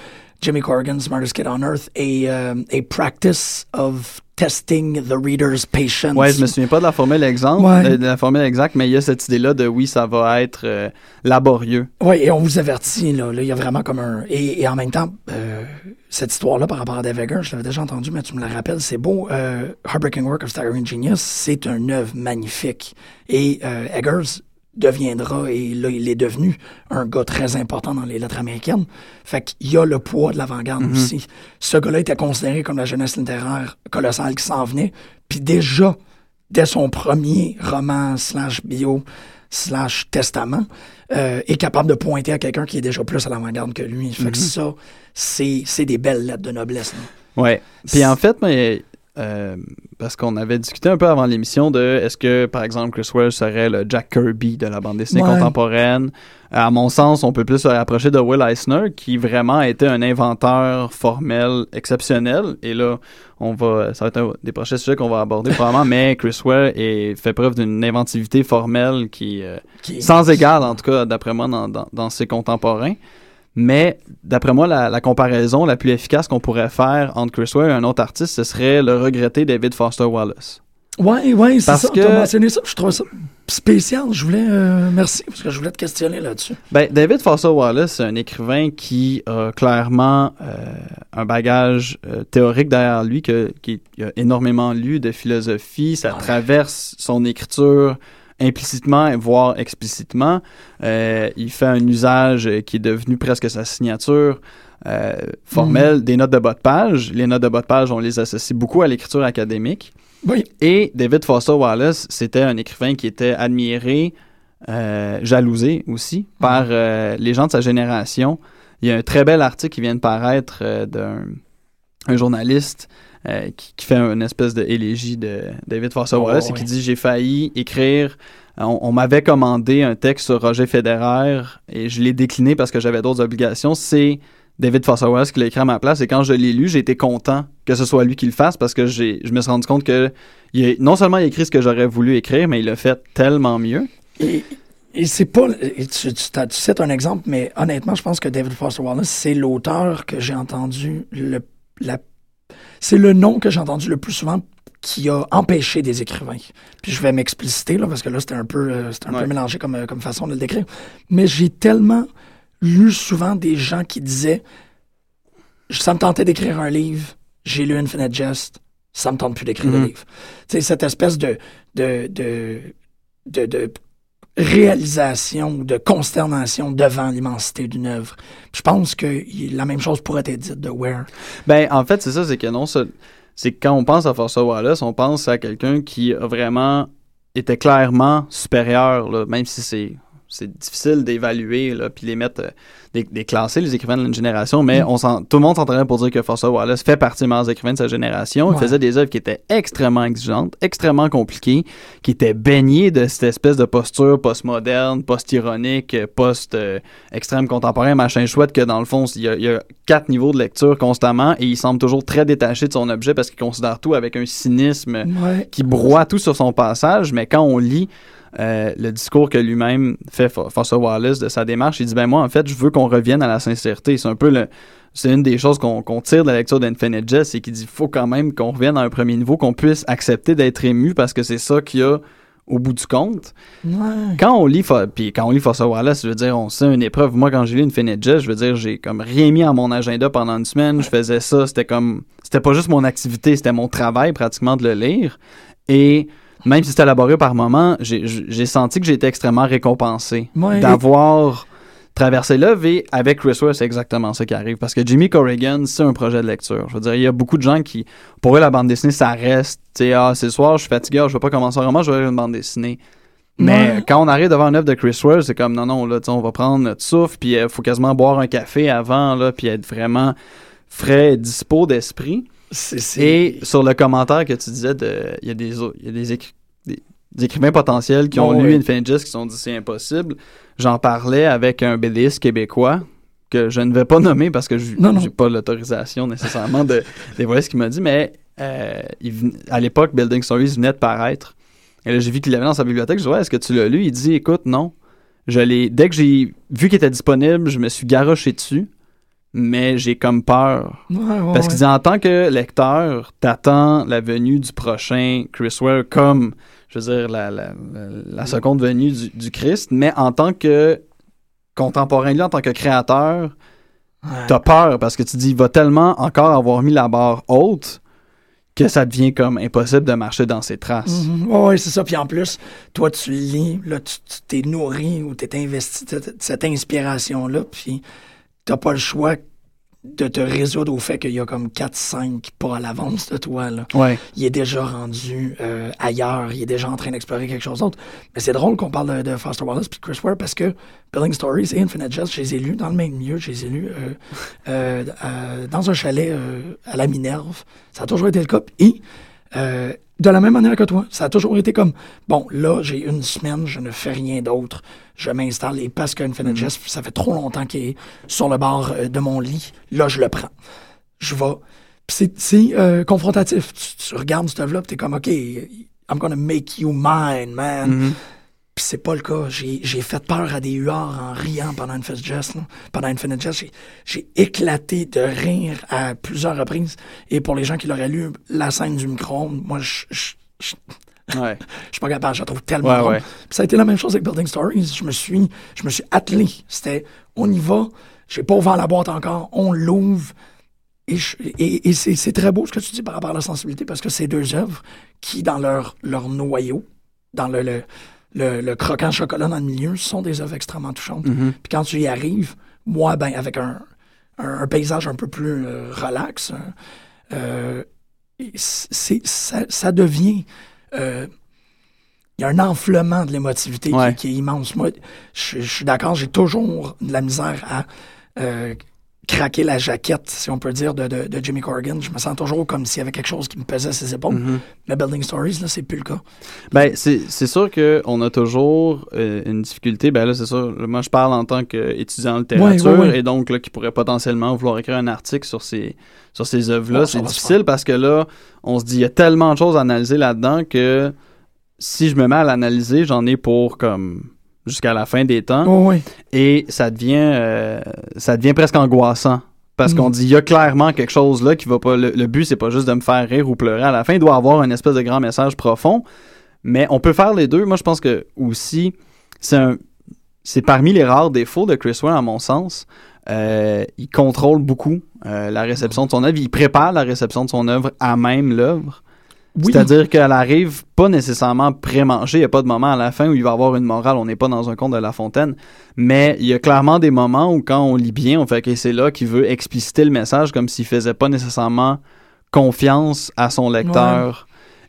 Jimmy Corrigan, Smartest Kid on Earth, a, um, a practice of testing the reader's patience. Ouais, je me souviens pas de la formule exemple, Ouais. de la formule exacte, mais il y a cette idée-là de oui, ça va être euh, laborieux. Oui, et on vous avertit, là, il y a vraiment comme un... Et, et en même temps, euh, cette histoire-là par rapport à Dave Eggers, je l'avais déjà entendu, mais tu me la rappelles, c'est beau. Euh, Heartbreaking Work of Staggering Genius, c'est un œuvre magnifique. Et euh, Eggers deviendra, et là, il est devenu un gars très important dans les lettres américaines. Fait qu'il y a le poids de l'avant-garde aussi. Ce gars-là était considéré comme la jeunesse littéraire colossale qui s'en venait. Puis déjà, dès son premier roman slash bio slash testament, euh, est capable de pointer à quelqu'un qui est déjà plus à l'avant-garde que lui. Fait que ça, c'est c'est des belles lettres de noblesse. là. Ouais. Puis en fait, mais, euh, parce qu'on avait discuté un peu avant l'émission de est-ce que, par exemple, Chris Wells serait le Jack Kirby de la bande dessinée Ouais. contemporaine? À mon sens, on peut plus se rapprocher de Will Eisner, qui vraiment était un inventeur formel exceptionnel. Et là, on va, ça va être un des prochains sujets qu'on va aborder probablement, mais Chris Wells est, fait preuve d'une inventivité formelle qui, euh, Qui- sans égal, en tout cas, d'après moi, dans, dans, dans ses contemporains. Mais d'après moi, la, la comparaison la plus efficace qu'on pourrait faire entre Chris Ware et un autre artiste, ce serait le regretté David Foster Wallace. Ouais, ouais, c'est Parce ça. que- T'as mentionné ça. Je trouve ça spécial. Je voulais. euh, merci, parce que je voulais te questionner là-dessus. Ben, David Foster Wallace, c'est un écrivain qui a clairement euh, un bagage euh, théorique derrière lui, que, qui a énormément lu de philosophie. Ça Ouais. traverse son écriture implicitement, voire explicitement. Euh, il fait un usage qui est devenu presque sa signature euh, formelle des notes de bas de page. Les notes de bas de page, on les associe beaucoup à l'écriture académique. Oui. Et David Foster Wallace, c'était un écrivain qui était admiré, euh, jalousé aussi par euh, les gens de sa génération. Il y a un très bel article qui vient de paraître d'un un journaliste euh, qui, qui fait une espèce de élégie de David Foster Oh, Wallace et oui. qui dit j'ai failli écrire on, on m'avait commandé un texte sur Roger Federer et je l'ai décliné parce que j'avais d'autres obligations c'est David Foster Wallace qui l'a écrit à ma place et quand je l'ai lu j'ai été content que ce soit lui qui le fasse parce que j'ai je me suis rendu compte que il a- non seulement il a écrit ce que j'aurais voulu écrire mais il l'a fait tellement mieux Et, et c'est pas. et tu, tu cites un exemple, mais honnêtement, je pense que David Foster Wallace, c'est l'auteur que j'ai entendu le. La, c'est le nom que j'ai entendu le plus souvent qui a empêché des écrivains. Puis je vais m'expliciter, là, parce que là, c'était un peu, euh, c'était un Ouais. peu mélangé comme, euh, comme façon de le décrire. Mais j'ai tellement lu souvent des gens qui disaient Ça me tentait d'écrire un livre, j'ai lu Infinite Jest, ça me tente plus d'écrire de Mhm. livre. Tu sais, cette espèce de, de, de, de, de réalisation ou de consternation devant l'immensité d'une œuvre. Je pense que la même chose pourrait être dite de Ware. Ben, en fait, c'est ça, c'est que non, c'est quand on pense à Foster Wallace, on pense à quelqu'un qui a vraiment était clairement supérieur, là, même si c'est c'est difficile d'évaluer là, puis les mettre, euh, des, des classer les écrivains de une génération, mais Mm. on tout le monde s'entendrait pour dire que Foster Wallace fait partie des meilleurs écrivains de sa génération. Il faisait des œuvres qui étaient extrêmement exigeantes, extrêmement compliquées, qui étaient baignées de cette espèce de posture postmoderne, post-ironique, euh, post-extrême contemporain, machin chouette, que dans le fond, il y, a, il y a quatre niveaux de lecture constamment et il semble toujours très détaché de son objet parce qu'il considère tout avec un cynisme Ouais. qui broie tout sur son passage, mais quand on lit euh, le discours que lui-même fait Fo- Foster Wallace de sa démarche, il dit ben moi en fait je veux qu'on revienne à la sincérité. C'est un peu le c'est une des choses qu'on tire de la lecture d'Infinite Jest, c'est qu'il dit faut quand même qu'on revienne à un premier niveau, qu'on puisse accepter d'être ému parce que c'est ça qu'il y a au bout du compte. Ouais. Quand on lit puis quand on lit Wallace, je veux dire on sait une épreuve. Moi quand j'ai lu Infinite Jest, je veux dire j'ai comme rien mis à mon agenda pendant une semaine, je faisais ça, c'était comme c'était pas juste mon activité, c'était mon travail pratiquement de le lire et même si c'était laborieux par moment, j'ai senti que j'ai été extrêmement récompensé Ouais. d'avoir traversé l'œuvre et avec Chris Ware, c'est exactement ça qui arrive parce que Jimmy Corrigan, c'est un projet de lecture. Je veux dire, il y a beaucoup de gens qui, pour eux, la bande dessinée, ça reste, tu sais, ah, c'est le soir, je suis fatigué, ah, je vais pas commencer un roman, je vais lire une bande dessinée. Mais Ouais. quand on arrive devant une œuvre de Chris Ware, c'est comme non, non, là, on va prendre notre souffle, puis il faut quasiment boire un café avant, là, puis être vraiment frais, dispo d'esprit. Et sur le commentaire que tu disais, de- il y a des, il y a des, écri- des- des écrivains potentiels qui ont lu ouais. Infinite Jest qui sont dit c'est impossible. J'en parlais avec un BDiste québécois que je ne vais pas nommer parce que je n'ai pas l'autorisation nécessairement de dévoiler ce qu'il m'a dit, mais euh, il à l'époque, Building Stories venait de paraître. Et là, j'ai vu qu'il l'avait dans sa bibliothèque. Je dis, ouais, est-ce que tu l'as lu? Il dit, écoute, non. Je dès que j'ai vu qu'il était disponible, je me suis garoché dessus. Mais j'ai comme peur. Ouais, ouais, Parce ouais. qu'il dit en tant que lecteur, t'attends la venue du prochain Chris Ware comme, je veux dire, la, la, la- la seconde venue du, du Christ, mais en tant que contemporain, en tant que créateur, Ouais. t'as peur parce que tu dis, il va tellement encore avoir mis la barre haute que ça devient comme impossible de marcher dans ses traces. Mhm. Ouais, ouais, c'est ça. Puis en plus, toi, tu lis, là, tu t'es nourri ou t'es investi de de cette inspiration-là, puis t'as pas le choix de te résoudre au fait qu'il y a comme 4-5 pas à l'avance de toi, là. Ouais. Il est déjà rendu euh, ailleurs, il est déjà en train d'explorer quelque chose d'autre. Mais c'est drôle qu'on parle de, de Foster Wallace puis Chris Ware parce que Building Stories et Infinite Jest, je les ai lus dans le même lieu, je les ai lus euh, euh, dans un chalet à la Minerve. Ça a toujours été le cas. Et de la même manière que toi, ça a toujours été comme bon, là, j'ai une semaine, je ne fais rien d'autre. Je m'installe et parce qu'Infinite Jest, ça fait trop longtemps qu'il est sur le bord euh, de mon lit, là, je le prends. Je vais. C'est- euh, confrontatif. Tu, tu regardes cette œuvre-là, puis t'es comme, OK, I'm gonna make you mine, man. Mhm. Puis c'est pas le cas. J'ai j'ai fait peur à des huards en riant pendant Infinite Jest. Pendant Infinite Jest, j'ai- j'ai éclaté de rire à plusieurs reprises. Et pour les gens qui l'auraient lu, la scène du micro-ondes, moi, je je- je- Ouais. je suis pas capable, je la trouve tellement Ouais, drôle. ouais. Ça a été la même chose avec Building Stories. Je me suis, je me suis attelé. C'était, on y va. J'ai pas ouvert la boîte encore. On l'ouvre. Et, je- et, et c'est, c'est très beau ce que tu dis par rapport à la sensibilité parce que c'est deux œuvres qui, dans leur, leur noyau, dans le, le, le, le croquant chocolat dans le milieu, sont des œuvres extrêmement touchantes. Mhm. Puis quand tu y arrives, moi, ben, avec un, un, un paysage un peu plus euh, relax, euh, c'est, ça, ça devient. euh, il y a un enflement de l'émotivité qui- est immense. Moi, je, je suis d'accord, j'ai toujours de la misère à euh, craquer la jaquette, si on peut dire, de, de, de Jimmy Corrigan. Je me sens toujours comme s'il y avait quelque chose qui me pesait ses épaules. Mhm. Mais Building Stories, là, c'est plus le cas. Ben, c'est sûr qu'on a toujours euh, une difficulté. Ben là, c'est sûr, moi, je parle en tant qu'étudiant en littérature et donc là, qui pourrait potentiellement vouloir écrire un article sur ces, sur ces œuvres-là. C'est difficile parce que là, on se dit, il y a tellement de choses à analyser là-dedans que si je me mets à l'analyser, j'en ai pour comme jusqu'à la fin des temps Oh, oui. et ça devient, euh, ça devient presque angoissant. Parce Mm. qu'on dit, il y a clairement quelque chose là qui va pas. Le, le but, c'est pas juste de me faire rire ou pleurer à la fin. Il doit avoir une espèce de grand message profond. Mais on peut faire les deux. Moi, je pense que aussi, c'est un. C'est parmi les rares défauts de Chris Ware, à mon sens. Euh, il contrôle beaucoup euh, la réception de son œuvre. Il prépare la réception de son œuvre à même l'œuvre. Oui. C'est-à-dire qu'elle arrive pas nécessairement pré-mangée. Il n'y a pas de moment à la fin où il va y avoir une morale. On n'est pas dans un conte de La Fontaine. Mais il y a clairement des moments où, quand on lit bien, on fait que c'est là qu'il veut expliciter le message comme s'il faisait pas nécessairement confiance à son lecteur.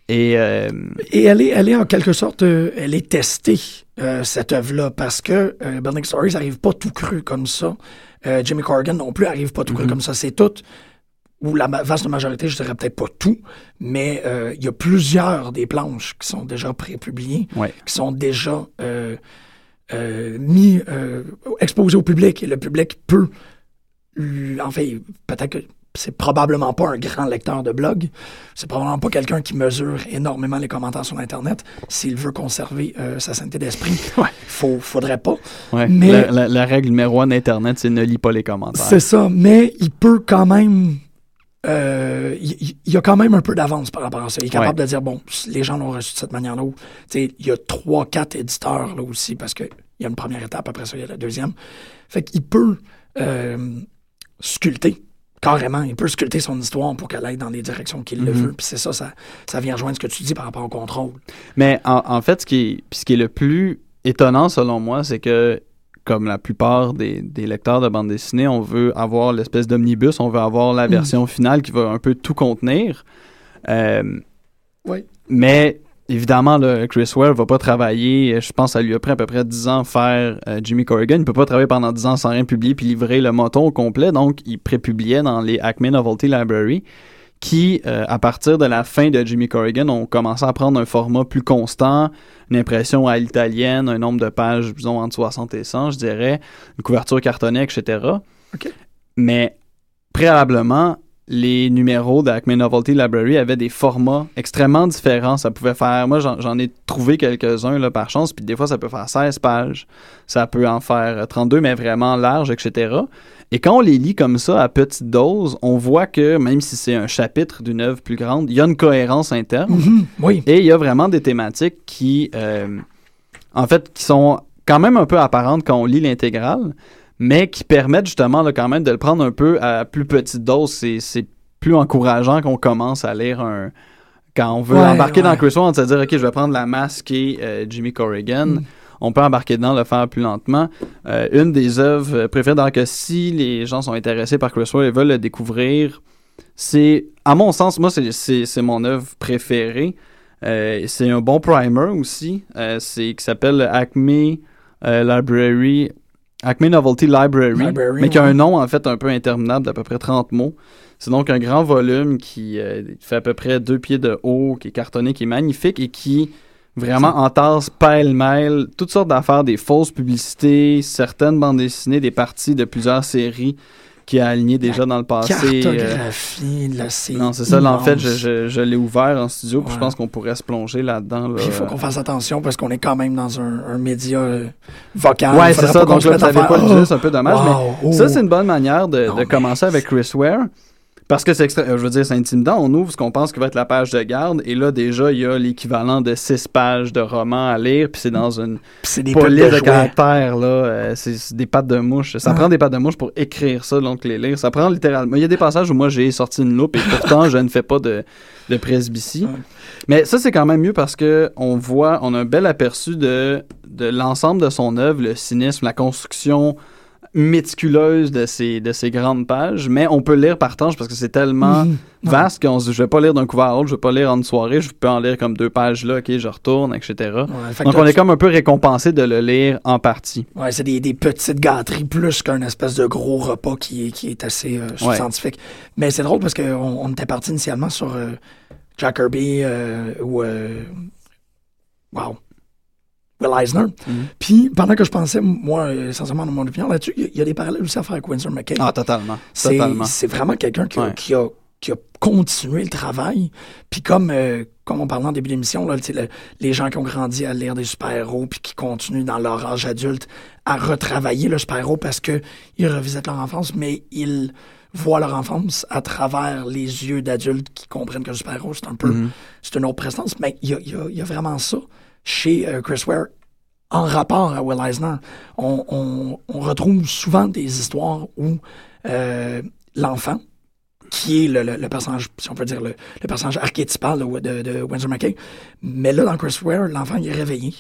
Et euh, Et elle est, elle est en quelque sorte, euh, elle est testée, euh, cette œuvre-là, parce que Building Stories n'arrive pas tout cru comme ça. Jimmy Corrigan non plus arrive pas tout cru Mhm. comme ça. C'est tout, ou la vaste majorité, je dirais peut-être pas tout, mais euh, il y a plusieurs des planches qui sont déjà pré-publiées, Ouais. qui sont déjà euh, euh, mis, exposées au public, et le public peut, en fait, peut-être que c'est probablement pas un grand lecteur de blog. C'est probablement pas quelqu'un qui mesure énormément les commentaires sur Internet. S'il veut conserver euh, sa sainteté d'esprit, Ouais. faut, faudrait pas. ouais, Mais- la, la- la règle numéro un d'Internet, c'est ne lis pas les commentaires. C'est ça, mais il peut quand même. Euh, il, il- il y a quand même un peu d'avance par rapport à ça. Il est capable de dire bon, les gens l'ont reçu de cette manière-là. Il y a trois, quatre éditeurs là aussi parce qu'il y a une première étape, après ça, il y a la deuxième. Fait qu'il peut euh, sculpter carrément. Il peut sculpter son histoire pour qu'elle aille dans les directions qu'il le Mhm. veut. Puis c'est ça, ça, ça vient rejoindre ce que tu dis par rapport au contrôle. Mais en, en fait, ce qui, est, ce qui est le plus étonnant selon moi, c'est que comme la plupart des, des lecteurs de bande dessinée, on veut avoir l'espèce d'omnibus, on veut avoir la Mm. version finale qui va un peu tout contenir. Euh, Oui. Mais évidemment, là, Chris Ware va pas travailler, je pense que ça lui a pris à peu près 10 ans faire euh, Jimmy Corrigan. Il peut pas travailler pendant 10 ans sans rien publier puis livrer le moton au complet. Donc, il prépubliait dans les Acme Novelty Library qui, euh, à partir de la fin de Jimmy Corrigan, ont commencé à prendre un format plus constant, une impression à l'italienne, un nombre de pages, disons, entre 60 et 100, je dirais, une couverture cartonnée, etc. Mais préalablement, les numéros d'Acme Novelty Library avaient des formats extrêmement différents. Ça pouvait faire, moi j'en ai trouvé quelques-uns par chance, puis des fois ça peut faire 16 pages, ça peut en faire 32, mais vraiment large, etc. Et quand on les lit comme ça à petite dose, on voit que même si c'est un chapitre d'une œuvre plus grande, il y a une cohérence interne. Mhm, oui. Et il y a vraiment des thématiques qui, euh, en fait, qui sont quand même un peu apparentes quand on lit l'intégrale, mais qui permettent justement là, quand même de le prendre un peu à plus petite dose. C'est, plus encourageant qu'on commence à lire un... Quand on veut Ouais, embarquer dans. Chris Ware, on se dire, OK, je vais prendre la masque et euh, Jimmy Corrigan. Mm. On peut embarquer dedans, le faire plus lentement. Euh, une des œuvres préférées, dans que si les gens sont intéressés par Chris Ware et veulent le découvrir, c'est, à mon sens, moi, c'est, mon œuvre préférée. Euh, c'est un bon primer aussi. Euh, c'est qui s'appelle Acme euh, Library, Acme Novelty Library, Library, mais qui a un nom en fait un peu interminable d'à peu près 30 mots. C'est donc un grand volume qui euh, fait à peu près deux pieds de haut, qui est cartonné, qui est magnifique et qui vraiment entasse pêle-mêle toutes sortes d'affaires, des fausses publicités, certaines bandes dessinées, des parties de plusieurs séries qui a aligné déjà dans le passé. euh, Cartographie, là, c'est. non, c'est ça. Là, en fait, je, je, je l'ai ouvert en studio, puis je pense qu'on pourrait se plonger là-dedans. Là. Puis il faut qu'on fasse attention parce qu'on est quand même dans un, un média euh, vocal. Ouais, c'est ça. Donc là, vous n'avez pas le dire, c'est un peu dommage. wow, mais ça, oh. c'est une bonne manière de, Non, de commencer avec Chris Ware. Parce que c'est extra... euh, je veux dire, c'est intimidant. On ouvre ce qu'on pense qui va être la page de garde, et là, déjà, il y a l'équivalent de six pages de romans à lire, puis c'est dans une des police de, de caractère, là. euh, c'est des pattes de mouche. Ça Ouais. prend des pattes de mouche pour écrire ça, donc les lire. Ça prend littéralement. Il y a des passages où moi, j'ai sorti une loupe, et pourtant, je ne fais pas de, de presbytie. Mais ça, c'est quand même mieux parce que on voit, on a un bel aperçu de, de l'ensemble de son œuvre, le cynisme, la construction méticuleuse de ces, de ces grandes pages, mais on peut lire par tranche parce que c'est tellement vaste qu'on se dit, je vais pas lire d'un couvert à l'autre, je vais pas lire en une soirée, je peux en lire comme deux pages là, ok, je retourne, etc. Ouais, Donc on est comme un peu récompensé de le lire en partie. Ouais, c'est des, des petites gâteries plus qu'un espèce de gros repas qui est, qui est assez euh, Ouais. scientifique. Mais c'est drôle parce qu'on on était parti initialement sur euh, Jack Kirby euh, ou. euh, wow. Will Eisner. Mhm. Puis pendant que je pensais, moi, euh, essentiellement, dans mon opinion là-dessus, il y a- il y, a des parallèles aussi à faire avec Winsor McCay. Ah, totalement. C'est Totalement. c'est vraiment quelqu'un qui, a- Ouais. qui a, qui a continué le travail. Puis comme, euh, comme on parlait en début d'émission, le- les gens qui ont grandi à lire des super-héros puis qui continuent dans leur âge adulte à retravailler le super-héros parce que ils revisitent leur enfance, mais ils voient leur enfance à travers les yeux d'adultes qui comprennent que le super-héros, c'est un peu... Mhm. C'est une autre prestance. Mais il y a, y a- il y a vraiment ça chez euh, Chris Ware en rapport à Will Eisner. On, retrouve souvent des histoires où euh, l'enfant, qui est le, personnage, si on peut dire, le, personnage archétypal de, de, McCay, mais là, dans Chris Ware, l'enfant, est réveillé.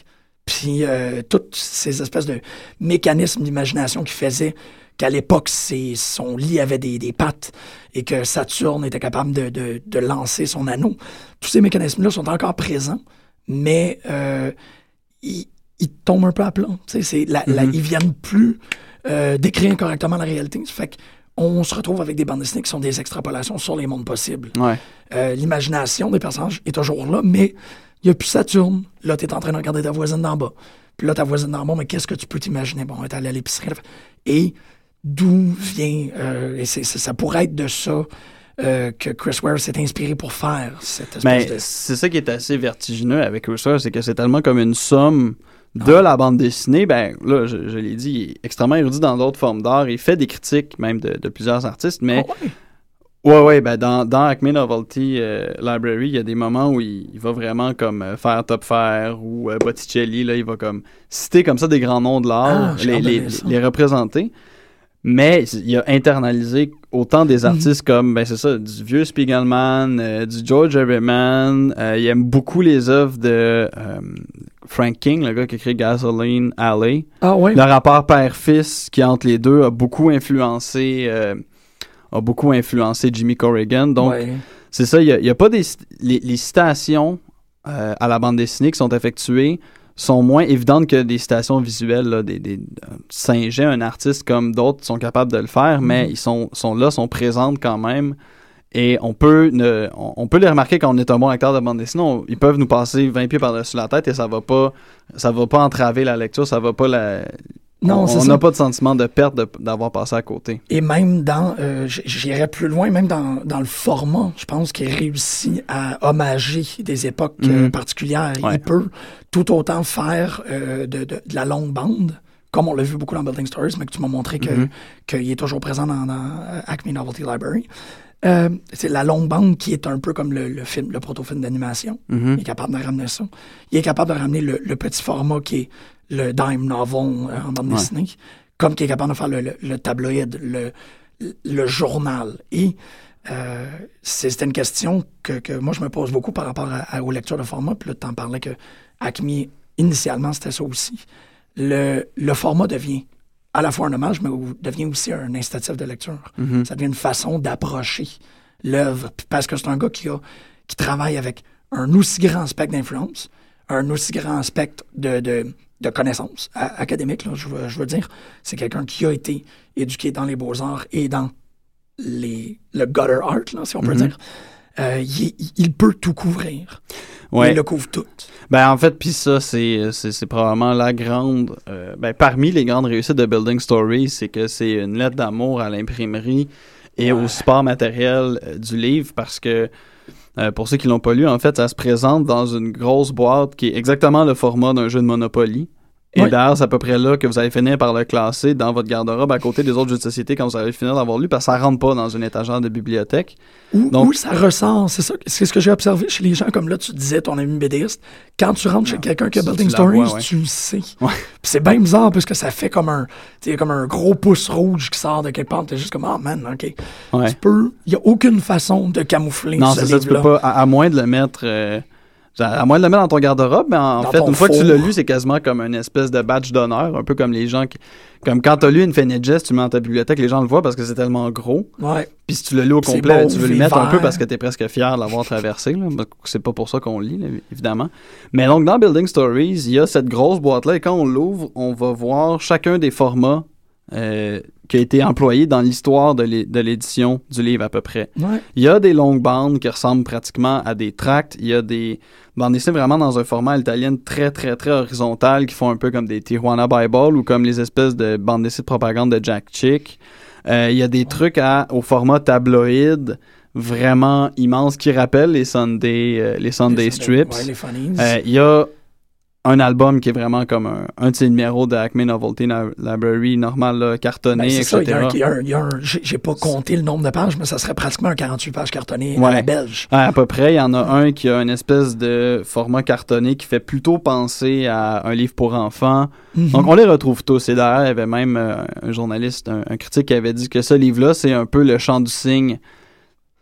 Puis euh, toutes ces espèces de mécanismes d'imagination qui faisaient qu'à l'époque, son lit avait des, pattes et que Saturne était capable de lancer son anneau. Tous ces mécanismes-là sont encore présents, mais euh, ils, ils tombent un peu à plat. La- la- Mhm. ils viennent plus euh, décrire correctement la réalité. Fait qu'on se retrouve avec des bandes dessinées qui sont des extrapolations sur les mondes possibles. Ouais. Euh, L'imagination des personnages est toujours là, mais il n'y a plus Saturne. Là, tu es en train de regarder ta voisine d'en bas. Puis là, ta voisine d'en bas, mais qu'est-ce que tu peux t'imaginer? Bon, elle est allée à l'épicerie. Et d'où vient, euh, et ça pourrait être de ça euh, que Chris Ware s'est inspiré pour faire cette espèce Mais de... c'est ça qui est assez vertigineux avec Rousseau, c'est que c'est tellement comme une somme de la bande dessinée. Ben là, je, je l'ai dit, il est extrêmement érudit dans d'autres formes d'art. Il fait des critiques même de, de plusieurs artistes, mais Ah ouais? ouais, ouais, ben dans, dans Acme Novelty euh, Library, il y a des moments où il, il va vraiment comme euh, faire Top Fair ou euh, Botticelli, là, il va comme citer comme ça des grands noms de l'art, Ah, les représenter. Mais il a internalisé autant Mhm. des artistes comme, ben c'est ça, du vieux Spiegelman, euh, du George Everyman. Euh, il aime beaucoup les œuvres de euh, Frank King, le gars qui écrit Gasoline Alley. Ah ouais? Le rapport père-fils qui entre les deux a beaucoup influencé, euh, a beaucoup influencé Jimmy Corrigan. Donc Ouais. c'est ça, il n'y a, pas des les, les citations à la bande dessinée qui sont effectuées sont moins évidentes que des citations visuelles. Là, des, des, un artiste comme d'autres sont capables de le faire, mais Mhm. ils sont, sont là, sont présentes quand même. Et on peut, ne- on, on peut les remarquer quand on est un bon acteur de bande dessinée. On- ils peuvent nous passer 20 pieds par-dessus la tête et ça va pas ça va pas entraver la lecture, ça va pas la, Non, on n'a pas de sentiment de perte d'avoir passé à côté. Et même dans, euh, j'irais plus loin, même dans, dans le format, je pense qu'il réussit à hommager des époques euh, Mhm. particulières. Ouais. Il peut tout autant faire euh, de, de- de la longue bande, comme on l'a vu beaucoup dans Building Stories, mais que tu m'as montré Mhm. qu'il est toujours présent dans, dans, euh, Acme Novelty Library. Euh, c'est la longue bande qui est un peu comme le, le film, le proto-film d'animation. Mhm. Il est capable de ramener ça. Il est capable de ramener le, le petit format qui est le dime novel euh, en bande Ouais. dessinée, comme qui est capable de faire le, le- le tabloïd, le, le journal. Et euh, c'est une question que, que moi je me pose beaucoup par rapport à, à- aux lectures de format. Puis là, tu en parlais que Acme, initialement, c'était ça aussi. Le, le format devient à la fois un hommage, mais devient aussi un incitatif de lecture. Mhm. Ça devient une façon d'approcher l'œuvre. Parce que c'est un gars qui, a, qui travaille avec un aussi grand spectre d'influence, un aussi grand spectre de, de, de connaissances académiques, là, je, veux, je veux dire. C'est quelqu'un qui a été éduqué dans les beaux-arts et dans les, le gutter art, là, si on peut Mhm. dire. Euh, il, il peut tout couvrir. Ouais. Il le couvre tout. Ben en fait, puis ça, c'est, probablement la grande... euh, ben, parmi les grandes réussites de Building Stories, c'est que c'est une lettre d'amour à l'imprimerie et au support matériel euh, du livre parce que, euh, pour ceux qui l'ont pas lu, en fait, ça se présente dans une grosse boîte qui est exactement le format d'un jeu de Monopoly. Et Ouais. d'ailleurs, c'est à peu près là que vous allez finir par le classer dans votre garde-robe à côté des autres jeux de société quand vous allez finir d'avoir lu, parce que ça rentre pas dans une étagère de bibliothèque. Où, Donc- ça ressort, c'est ça, c'est ce que j'ai observé chez les gens, comme là, tu disais, ton ami BDiste, quand tu rentres chez quelqu'un qui a Building tu Stories, vois, ouais. tu le sais. Ouais. C'est bien bizarre, parce que ça fait comme un, comme un gros pouce rouge qui sort de quelque part, t'es juste comme, ah man, ok. Ouais. Tu peux, il y a aucune façon de camoufler Non, ce c'est ça, tu peux pas, à, à moins de le mettre. euh, à moins de le mettre dans ton garde-robe, mais en Dans fait, une fois que tu l'as lu, c'est quasiment comme une espèce de badge d'honneur, un peu comme les gens qui. Comme quand t'as lu une Jest, tu le mets dans ta bibliothèque, les gens le voient parce que c'est tellement gros. Ouais. Puis si tu le lis au complet, tu veux le mettre un peu parce que t'es presque fier de l'avoir traversé. C'est pas pour ça qu'on le lit, là, évidemment. Mais donc, dans Building Stories, il y a cette grosse boîte-là et quand on l'ouvre, on va voir chacun des formats euh, qui a été employé dans l'histoire de l'édition du livre à peu près. Ouais. Il y a des longues bandes qui ressemblent pratiquement à des tracts. Il y a des bandes dessinées vraiment dans un format italien très, très, très horizontal qui font un peu comme des Tijuana Bible ou comme les espèces de bandes dessinées de propagande de Jack Chick. Euh, il y a des trucs à, au format tabloïd vraiment immense qui rappellent les Sunday, euh, les Sunday Les- Strips. Ouais, les funnies. Euh, Il y a un album qui est vraiment comme un, un de ces numéros de Acme Novelty Library normal, là, cartonné, Ben, etc. j'ai pas compté le nombre de pages, mais ça serait pratiquement un 48 pages cartonné à Ouais. la belge. Ouais, à peu près. Il y en a un qui a une espèce de format cartonné qui fait plutôt penser à un livre pour enfants. Mhm. Donc, on les retrouve tous. Et d'ailleurs, il y avait même euh, un journaliste, un, un critique qui avait dit que ce livre-là, c'est un peu le chant du signe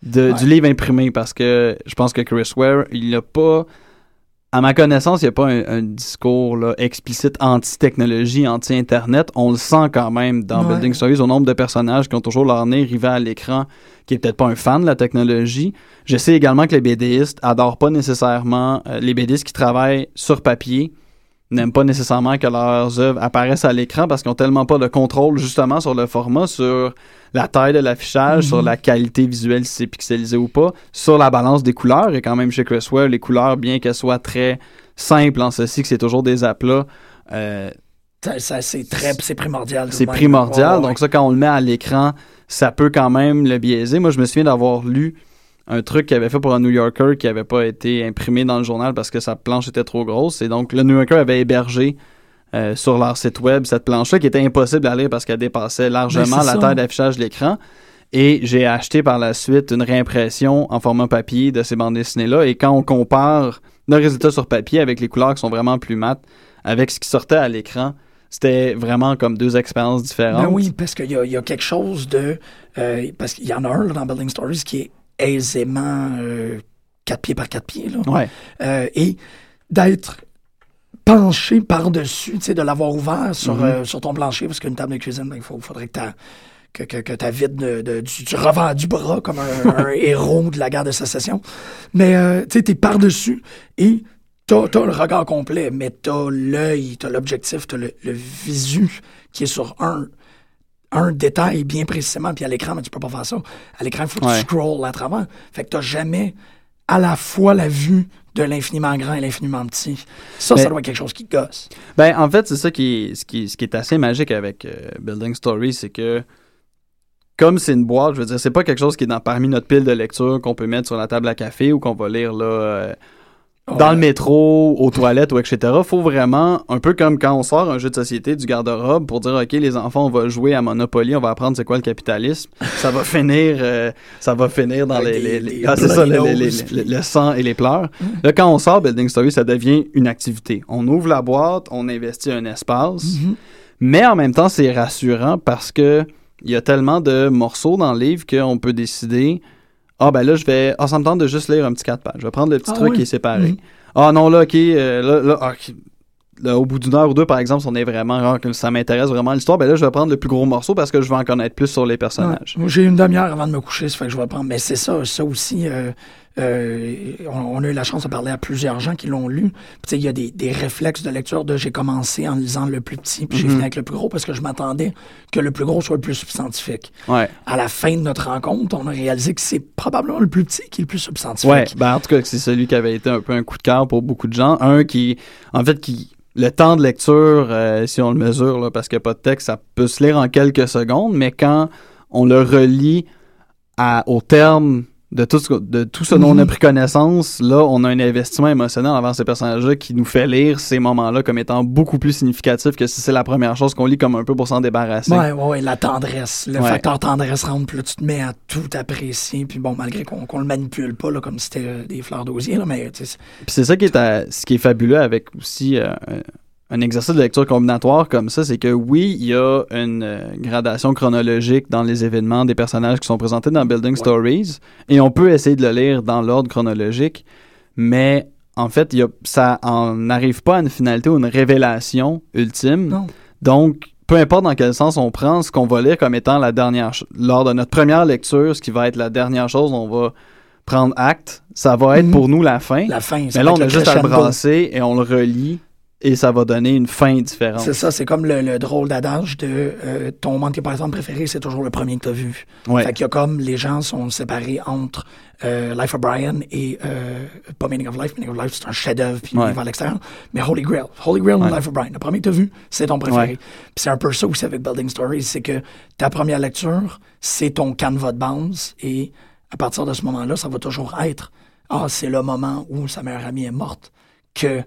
de, Ouais. du livre imprimé parce que je pense que Chris Ware, il n'a pas. À ma connaissance, il n'y a pas un, un discours là, explicite anti-technologie, anti-Internet. On le sent quand même dans Ouais. Building Stories au nombre de personnages qui ont toujours leur nez rivé à l'écran, qui est peut-être pas un fan de la technologie. Je sais également que les BDistes adorent pas nécessairement euh, les BDistes qui travaillent sur papier n'aiment pas nécessairement que leurs œuvres apparaissent à l'écran parce qu'ils ont tellement pas de contrôle justement sur le format, sur la taille de l'affichage, Mhm. sur la qualité visuelle si c'est pixelisé ou pas, sur la balance des couleurs et quand même chez Ware, les couleurs bien qu'elles soient très simples en ceci que c'est toujours des aplats, euh, c'est très, c'est primordial. c'est primordial. Ouais, Donc ça, quand on le met à l'écran, ça peut quand même le biaiser. Moi, je me souviens d'avoir lu un truc qu'il avait fait pour un New Yorker qui n'avait pas été imprimé dans le journal parce que sa planche était trop grosse. Et donc, le New Yorker avait hébergé euh, sur leur site web cette planche-là qui était impossible à lire parce qu'elle dépassait largement Ben, c'est la ça. taille d'affichage de l'écran. Et j'ai acheté par la suite une réimpression en format papier de ces bandes dessinées-là. Et quand on compare le résultat sur papier avec les couleurs qui sont vraiment plus mates, avec ce qui sortait à l'écran, c'était vraiment comme deux expériences différentes. Ben oui, parce qu'il y a, il y a quelque chose de. euh, parce qu'il y en a un là, dans Building Stories qui est aisément euh, 4 pieds par 4 pieds. Là. Ouais. Euh, et d'être penché par-dessus, tu sais, de l'avoir ouvert sur, Mhm. euh, sur ton plancher, parce qu'une table de cuisine, ben, il faudrait que tu que, que, que vides de, de- du, revers du bras comme un, un héros de la guerre de sécession. Mais euh, tu sais, t'es par-dessus et t'as as le regard complet, mais t'as l'œil, t'as l'objectif, t'as le, le visu qui est sur un un détail bien précisément, puis à l'écran, mais tu peux pas faire ça. À l'écran, il faut que Ouais. tu scrolls à travers. Fait que t'as jamais à la fois la vue de l'infiniment grand et l'infiniment petit. Ça, ça doit être quelque chose qui gosse. Ben, en fait, c'est ça qui est, ce, qui, ce qui est assez magique avec euh, Building Story, c'est que comme c'est une boîte, je veux dire, c'est pas quelque chose qui est dans, parmi notre pile de lecture qu'on peut mettre sur la table à café ou qu'on va lire là, euh, dans Ouais. le métro, aux toilettes ou etc. Faut vraiment, un peu comme quand on sort un jeu de société du garde-robe pour dire, OK, les enfants, on va jouer à Monopoly, on va apprendre c'est quoi le capitalisme. Ça va finir, euh, ça va finir dans les, les- ah, ça, les- les- nose, les- puis- le sang et les pleurs. Mm. Là, quand on sort Building Story, ça devient une activité. On ouvre la boîte, on investit un espace, Mhm. mais en même temps, c'est rassurant parce que il y a tellement de morceaux dans le livre qu'on peut décider ah ben là je vais ah ça me tente de juste lire un petit 4 pages. Je vais prendre le petit Ah truc oui. qui est séparé. Mhm. Ah non là OK euh, là, là, ah. Là, au bout d'une heure ou deux par exemple, si on est vraiment ah, que ça m'intéresse vraiment l'histoire, ben là je vais prendre le plus gros morceau parce que je veux en connaître plus sur les personnages. Ouais. Moi, J'ai une demi-heure avant de me coucher, ça fait que je vais prendre. Mais c'est ça, ça aussi. euh, euh, on, on a eu la chance de parler à plusieurs gens qui l'ont lu. Puis, tu sais, il y a des, des réflexes de lecture de j'ai commencé en lisant le plus petit, puis j'ai Mhm. fini avec le plus gros parce que je m'attendais que le plus gros soit le plus substantifique. Ouais. À la fin de notre rencontre, on a réalisé que c'est probablement le plus petit qui est le plus substantifique. Ouais, ben en tout cas, c'est celui qui avait été un peu un coup de cœur pour beaucoup de gens. Un qui, en fait, qui. Le temps de lecture, euh, si on le mesure, là, parce qu'il n'y a pas de texte, ça peut se lire en quelques secondes, mais quand on le relie à, au terme de tout, ce, de tout ce dont on a Mhm. pris connaissance, là, on a un investissement émotionnel envers ces personnages-là qui nous fait lire ces moments-là comme étant beaucoup plus significatifs que si c'est la première chose qu'on lit comme un peu pour s'en débarrasser. Ouais, ouais, ouais, la tendresse. Le Ouais. facteur tendresse rentre, puis là, tu te mets à tout apprécier. Puis bon, malgré qu'on le manipule pas, là, comme si c'était euh, des fleurs d'osier, là, mais tu sais, Puis c'est ça qui est, à- ce qui est fabuleux avec aussi euh, un, exercice de lecture combinatoire comme ça, c'est que oui, il y a une euh, gradation chronologique dans les événements des personnages qui sont présentés dans Building Stories, et on peut essayer de le lire dans l'ordre chronologique, mais en fait, il y a, ça n'arrive pas à une finalité ou une révélation ultime. Non. Donc, peu importe dans quel sens on prend, ce qu'on va lire comme étant la dernière, lors de notre première lecture, ce qui va être la dernière chose, on va prendre acte, ça va être Mhm. pour nous la fin. la fin. ça Mais là, on a juste à le brasser et on le relie et ça va donner une fin différente. C'est ça, c'est comme le, le drôle d'adage de euh, ton Monty Python préféré, c'est toujours le premier que tu as vu. Ouais. Fait qu'il y a comme les gens sont séparés entre euh, Life of Brian et euh, pas Meaning of Life. Meaning of Life, c'est un chef-d'œuvre puis Ouais. il va à l'extérieur. Mais Holy Grail. Holy Grail ou Ouais. Life of Brian. Le premier que tu as vu, c'est ton préféré. Puis c'est un peu ça aussi avec Building Stories, c'est que ta première lecture, c'est ton canevas de base et à partir de ce moment-là, ça va toujours être ah, c'est le moment où sa meilleure amie est morte que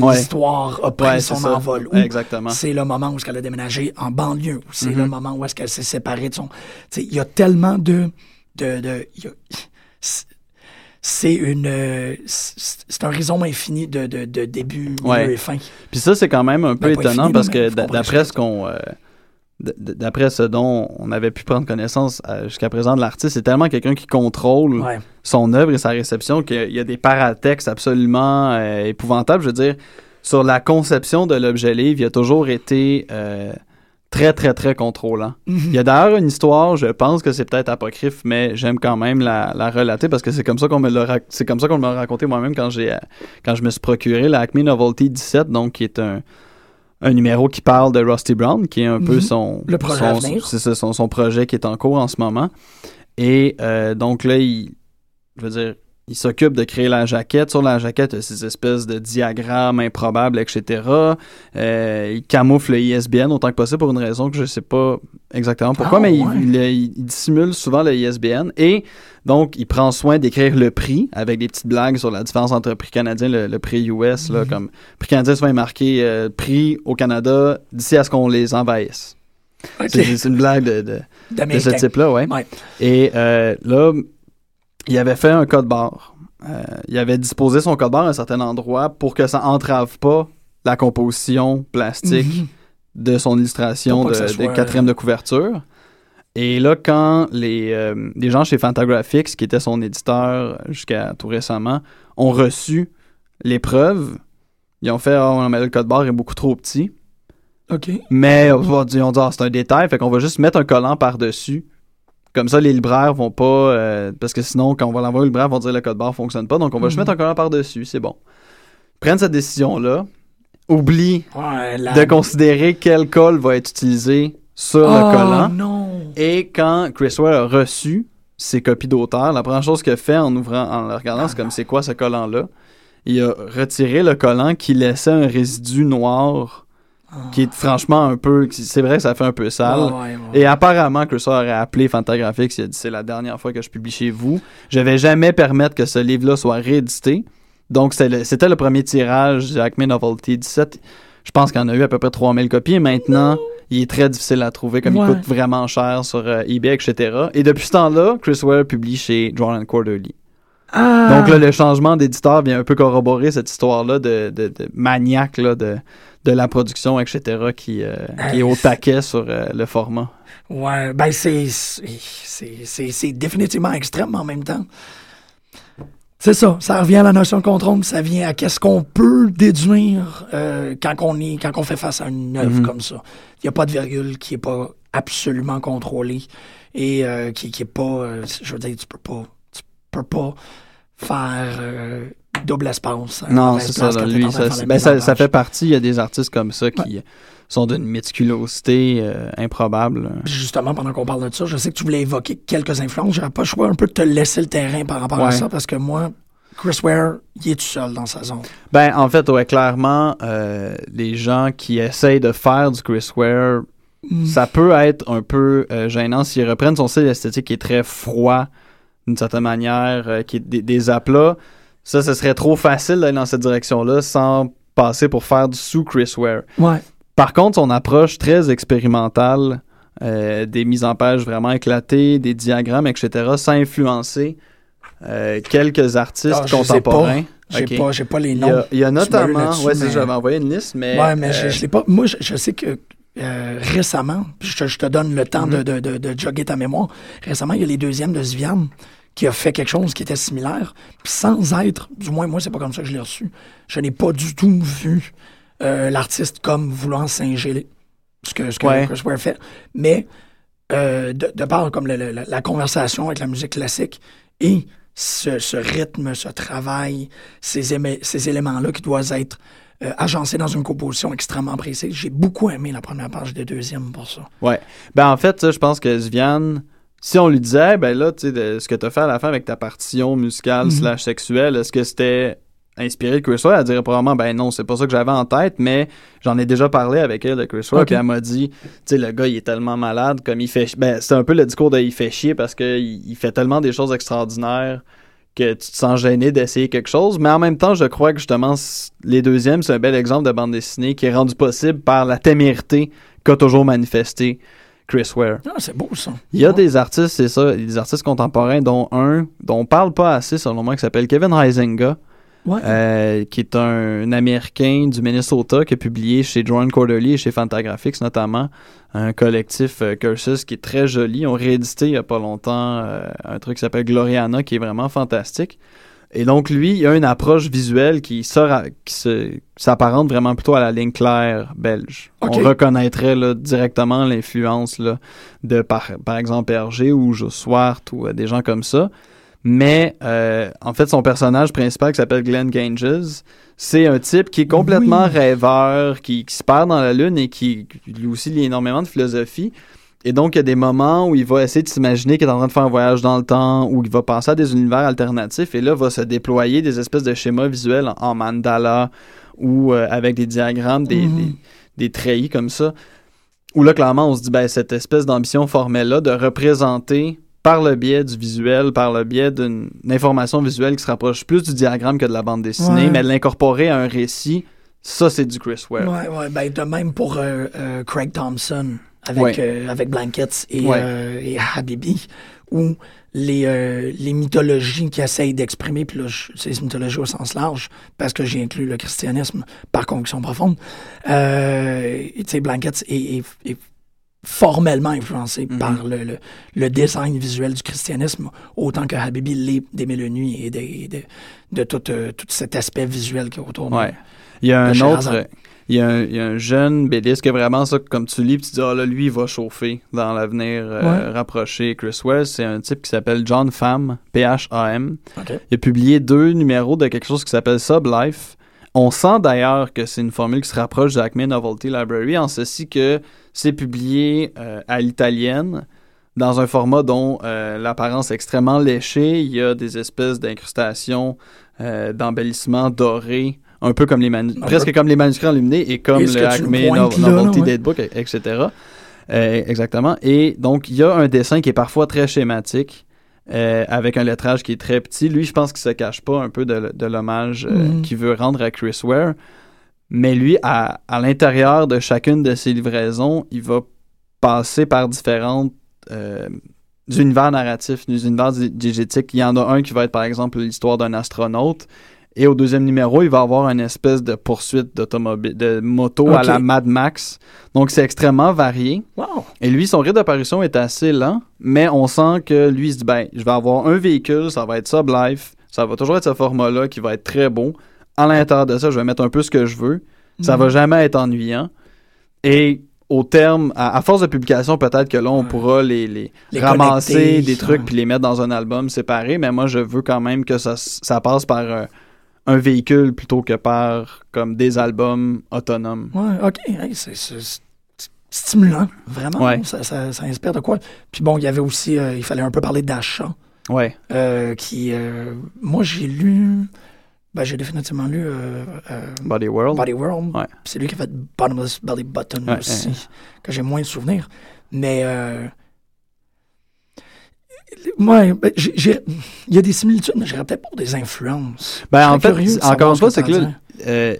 Ouais. l'histoire a pris Ouais, son envol. Exactement. c'est le moment où est-ce qu'elle a déménagé en banlieue. Ou c'est le moment où est-ce qu'elle s'est séparée de son... Il y a tellement de... de, a- c'est- une... C'est un rhizome infini de, de, de début, milieu Ouais. et fin. Puis ça, c'est quand même un peu Ben, étonnant infini, parce que d'après ce qu'on. euh, D'après ce dont on avait pu prendre connaissance euh, jusqu'à présent de l'artiste, c'est tellement quelqu'un qui contrôle Ouais. son œuvre et sa réception qu'il y a des paratextes absolument euh, épouvantables. Je veux dire, sur la conception de l'objet livre, il a toujours été euh, très, très, très contrôlant. Il y a d'ailleurs une histoire, je pense que c'est peut-être apocryphe, mais j'aime quand même la, la relater parce que c'est comme ça qu'on me l'a c'est comme ça qu'on m'a raconté moi-même quand j'ai quand je me suis procuré la Acme Novelty 17, donc qui est un un numéro qui parle de Rusty Brown, qui est un peu Mhm. son Le projet son, son projet qui est en cours en ce moment. Et euh, donc là, il, je veux dire, il s'occupe de créer la jaquette. Sur la jaquette, il y a ces espèces de diagrammes improbables, etc. Euh, il camoufle le ISBN autant que possible pour une raison que je sais pas exactement pourquoi, Ah, mais il- ouais. il, il- il dissimule souvent le ISBN. Et donc, il prend soin d'écrire le prix avec des petites blagues sur la différence entre le prix canadien et le, le prix US. Comme prix canadien, souvent est marqué euh, prix au Canada d'ici à ce qu'on les envahisse. C'est une blague de, de- de ce type-là, ouais. Ouais. Et euh, là, il avait fait un code barre. Euh, il avait disposé son code barre à un certain endroit pour que ça entrave pas la composition plastique Mhm. de son illustration de, que ça de soit, quatrième de couverture. Et là, quand les, euh, les gens chez Fantagraphics, qui était son éditeur jusqu'à tout récemment, ont reçu l'épreuve, ils ont fait oh, mais le code barre est beaucoup trop petit. OK. Mais on va dire, on dit, Ah, c'est un détail, fait qu'on va juste mettre un collant par-dessus. Comme ça, les libraires vont pas. euh, parce que sinon, quand on va l'envoyer au libraire, ils vont dire le code barre fonctionne pas. Donc, on va juste Mhm. mettre un collant par-dessus, c'est bon. Prennent cette décision-là, Ouais, la... de considérer quel col va être utilisé sur oh, le collant. non. Et quand Chris Ware a reçu ses copies d'auteur, la première chose qu'il a fait en ouvrant, en le regardant, c'est comme c'est quoi ce collant-là? il a retiré le collant qui laissait un résidu noir qui est franchement un peu. C'est vrai que ça fait un peu sale. Ouais, ouais. Et apparemment, Chris aurait appelé Fantagraphics, il a dit c'est la dernière fois que je publie chez vous. Je vais jamais permettre que ce livre-là soit réédité. Donc, le- c'était le premier tirage du Acme Novelty 17. Je pense qu'il y en a eu à peu près 3000 copies. Et maintenant, il est très difficile à trouver, comme il coûte vraiment cher sur euh, eBay, etc. Et depuis ce temps-là, Chris Ware publie chez Drawn Quarterly. Ah! Donc là, le changement d'éditeur vient un peu corroborer cette histoire-là de, de, de maniaque là, de, de la production, etc., qui, euh, qui est au taquet sur euh, le format. Ouais, ben c'est c'est- définitivement extrême en même temps. C'est ça, ça revient à la notion de contrôle, ça vient à qu'est-ce qu'on peut déduire euh, quand on est quand on fait face à une œuvre Mhm. comme ça. Il n'y a pas de virgule qui est pas absolument contrôlée et euh, qui, qui est pas euh, je veux dire tu peux pas tu peux pas faire euh, double espace. Non, c'est ça. là, lui, ça, ben, ça, ça fait partie. Il y a des artistes comme ça qui sont d'une méticulosité euh, improbable. Justement, pendant qu'on parle de ça, je sais que tu voulais évoquer quelques influences. J'aurais pas le choix un peu de te laisser le terrain par rapport à ça, parce que moi, Chris Ware, il est tout seul dans sa zone. Ben, en fait, ouais, clairement, euh, les gens qui essayent de faire du Chris Ware, Mm. ça peut être un peu euh, gênant s'ils reprennent son style esthétique qui est très froid, d'une certaine manière, euh, qui est des, des aplats. Ça, ce serait trop facile d'aller dans cette direction-là sans passer pour faire du sous Chris Ware. Ouais. Par contre, son approche très expérimentale, euh, des mises en page vraiment éclatées, des diagrammes, etc., ça a influencé euh, quelques artistes Ah, contemporains. J'ai Ok. pas, j'ai pas les Il y noms. a, il y a notamment, ouais, mais- j'avais envoyé une liste, mais. ouais, mais je, euh, je l'ai pas. Moi, je, je sais que euh, récemment, puis je, te- je te donne le temps Mhm. de, de, de, de jogger ta mémoire. Récemment, il y a les deuxièmes de Svian qui a fait quelque chose qui était similaire, puis sans être, du moins moi, c'est pas comme ça que je l'ai reçu. Je n'ai pas du tout vu euh, l'artiste comme voulant singer ce que, ce que Ouais. Fait. Mais euh, de, de par comme le- le- la, conversation avec la musique classique et ce, ce rythme, ce travail, ces, éléments-là qui doivent être euh, agencés dans une composition extrêmement précise. J'ai beaucoup aimé la première page des deuxièmes pour ça. Ouais. Ben, en fait, ça, je pense que Svian, si on lui disait, ben là, tu sais, ce que tu as fait à la fin avec ta partition musicale Mhm. slash sexuelle, est-ce que c'était inspiré de Chris Ware? Elle dirait probablement, ben non, c'est pas ça que j'avais en tête, mais j'en ai déjà parlé avec elle de Chris Ware, Ok. puis elle m'a dit, tu sais, le gars, il est tellement malade, comme il fait. Ben, c'est un peu le discours de il fait chier parce qu'il il fait tellement des choses extraordinaires que tu te sens gêné d'essayer quelque chose, mais en même temps, je crois que justement, les deuxièmes, c'est un bel exemple de bande dessinée qui est rendu possible par la témérité qu'a toujours manifesté Chris Ware. Ah, c'est beau ça. Il y a Ouais. des artistes, c'est ça, des artistes contemporains, dont un dont on parle pas assez, selon moi, qui s'appelle Kevin Ouais. euh, qui est un Américain du Minnesota qui a publié chez Jordan Quarterly et chez Fantagraphics notamment un collectif euh, Cursus qui est très joli. On réédité il y a pas longtemps euh, un truc qui s'appelle Gloriana qui est vraiment fantastique. Et donc lui, il a une approche visuelle qui s'apparente vraiment plutôt à la ligne claire belge. On reconnaîtrait là, directement l'influence de par, par exemple Hergé ou Joe Swart ou euh, des gens comme ça. Mais euh, en fait, son personnage principal qui s'appelle Glenn Ganges, c'est un type qui est complètement Oui. rêveur, qui, qui se perd dans la lune et qui lui aussi lit énormément de philosophie. Et donc, il y a des moments où il va essayer de s'imaginer qu'il est en train de faire un voyage dans le temps, où il va penser à des univers alternatifs, et là, va se déployer des espèces de schémas visuels en, en mandala ou euh, avec des diagrammes, des, Mhm. des, des treillis comme ça. Où là, clairement, on se dit, ben, cette espèce d'ambition formelle-là de représenter par le biais du visuel, par le biais d'une information visuelle qui se rapproche plus du diagramme que de la bande dessinée, Ouais. mais de l'incorporer à un récit, ça, c'est du Chris Ware. Ouais, ouais, ben de même pour euh, euh, Craig Thompson avec, Ouais. euh, avec Blankets et, Ouais. euh, et Habibi, où les, euh, les mythologies qui essayent d'exprimer, puis là, c'est mythologie au sens large, parce que j'ai inclus le christianisme par conviction profonde, euh, tu sais, Blankets est, est- est formellement influencé Mhm. par le, le, le design visuel du christianisme, autant que Habibi l'est des Mille et des- de, de tout, euh, tout cet aspect visuel qui est autour de Ouais. Il y a de un autre. Il y, a un, il y a un jeune que vraiment ça, comme tu lis, puis tu dis, ah là, lui, il va chauffer dans l'avenir euh, Ouais. rapproché. Chris Wells, c'est un type qui s'appelle John Pham, P-H-A-M. Il a publié deux numéros de quelque chose qui s'appelle Sublife. On sent d'ailleurs que c'est une formule qui se rapproche de Acme Novelty Library, en ceci que c'est publié euh, à l'italienne, dans un format dont euh, l'apparence est extrêmement léchée. Il y a des espèces d'incrustations, d'embellissements dorés, un peu comme les manu- presque comme les manuscrits enluminés et comme le Acme No- Novelty ouais? Etc. Euh, exactement. Et donc, il y a un dessin qui est parfois très schématique. euh, avec un lettrage qui est très petit. Lui, je pense qu'il se cache pas un peu de, de l'hommage euh, Mhm. qu'il veut rendre à Chris Ware. Mais lui, à, à l'intérieur de chacune de ses livraisons, il va passer par différentes univers narratifs, des univers di- diégétiques. Il y en a un qui va être, par exemple, l'histoire d'un astronaute. Et au deuxième numéro, il va avoir une espèce de poursuite d'automobile, de moto à la Mad Max. Donc, c'est extrêmement varié. Wow. Et lui, son rythme d'apparition est assez lent, mais on sent que lui, il se dit, ben, je vais avoir un véhicule, ça va être Sub Life, ça va toujours être ce format-là qui va être très beau. À l'intérieur de ça, je vais mettre un peu ce que je veux. Ça Mhm. va jamais être ennuyant. Et au terme, à, à force de publication, peut-être que là, on Ouais. pourra les, les, Les ramasser connecter, des trucs puis les mettre dans un album séparé, mais moi, je veux quand même que ça, ça passe par euh, un véhicule plutôt que par comme des albums autonomes. Ouais, OK. Hey, c'est stimulant, vraiment. Ouais. Ça, ça- ça inspire de quoi. Puis bon, il y avait aussi, euh, il fallait un peu parler d'achat, Ouais. euh, qui, euh, moi, j'ai lu, ben, j'ai définitivement lu Body World. Body World. Ouais. C'est lui qui a fait Bottomless Belly Button Ouais, aussi, que j'ai moins de souvenirs. Mais, ouais, ben, il y a des similitudes, mais j'irais peut-être pour des influences. Ben, en fait, encore une fois, c'est que là, euh,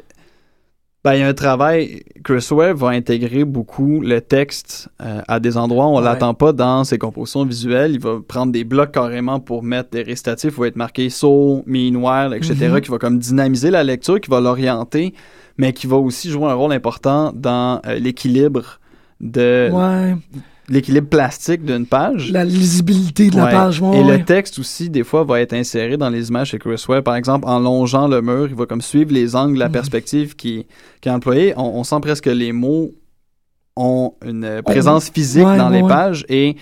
ben, il y a un travail. Chris Ware va intégrer beaucoup le texte euh, à des endroits où on Ouais. l'attend pas dans ses compositions visuelles. Il va prendre des blocs carrément pour mettre des récitatifs, où va être marqué so, meanwhile, etc., Mhm. qui va comme dynamiser la lecture, qui va l'orienter, mais qui va aussi jouer un rôle important dans euh, l'équilibre de Ouais, l'équilibre plastique d'une page. la lisibilité de la Ouais. page. ouais, Et ouais. le texte aussi, des fois, va être inséré dans les images chez Chris Ware. Par exemple, en longeant le mur, il va comme suivre les angles, la Mhm. perspective qui, qui est employée. On, on sent presque que les mots ont une présence physique dans les pages et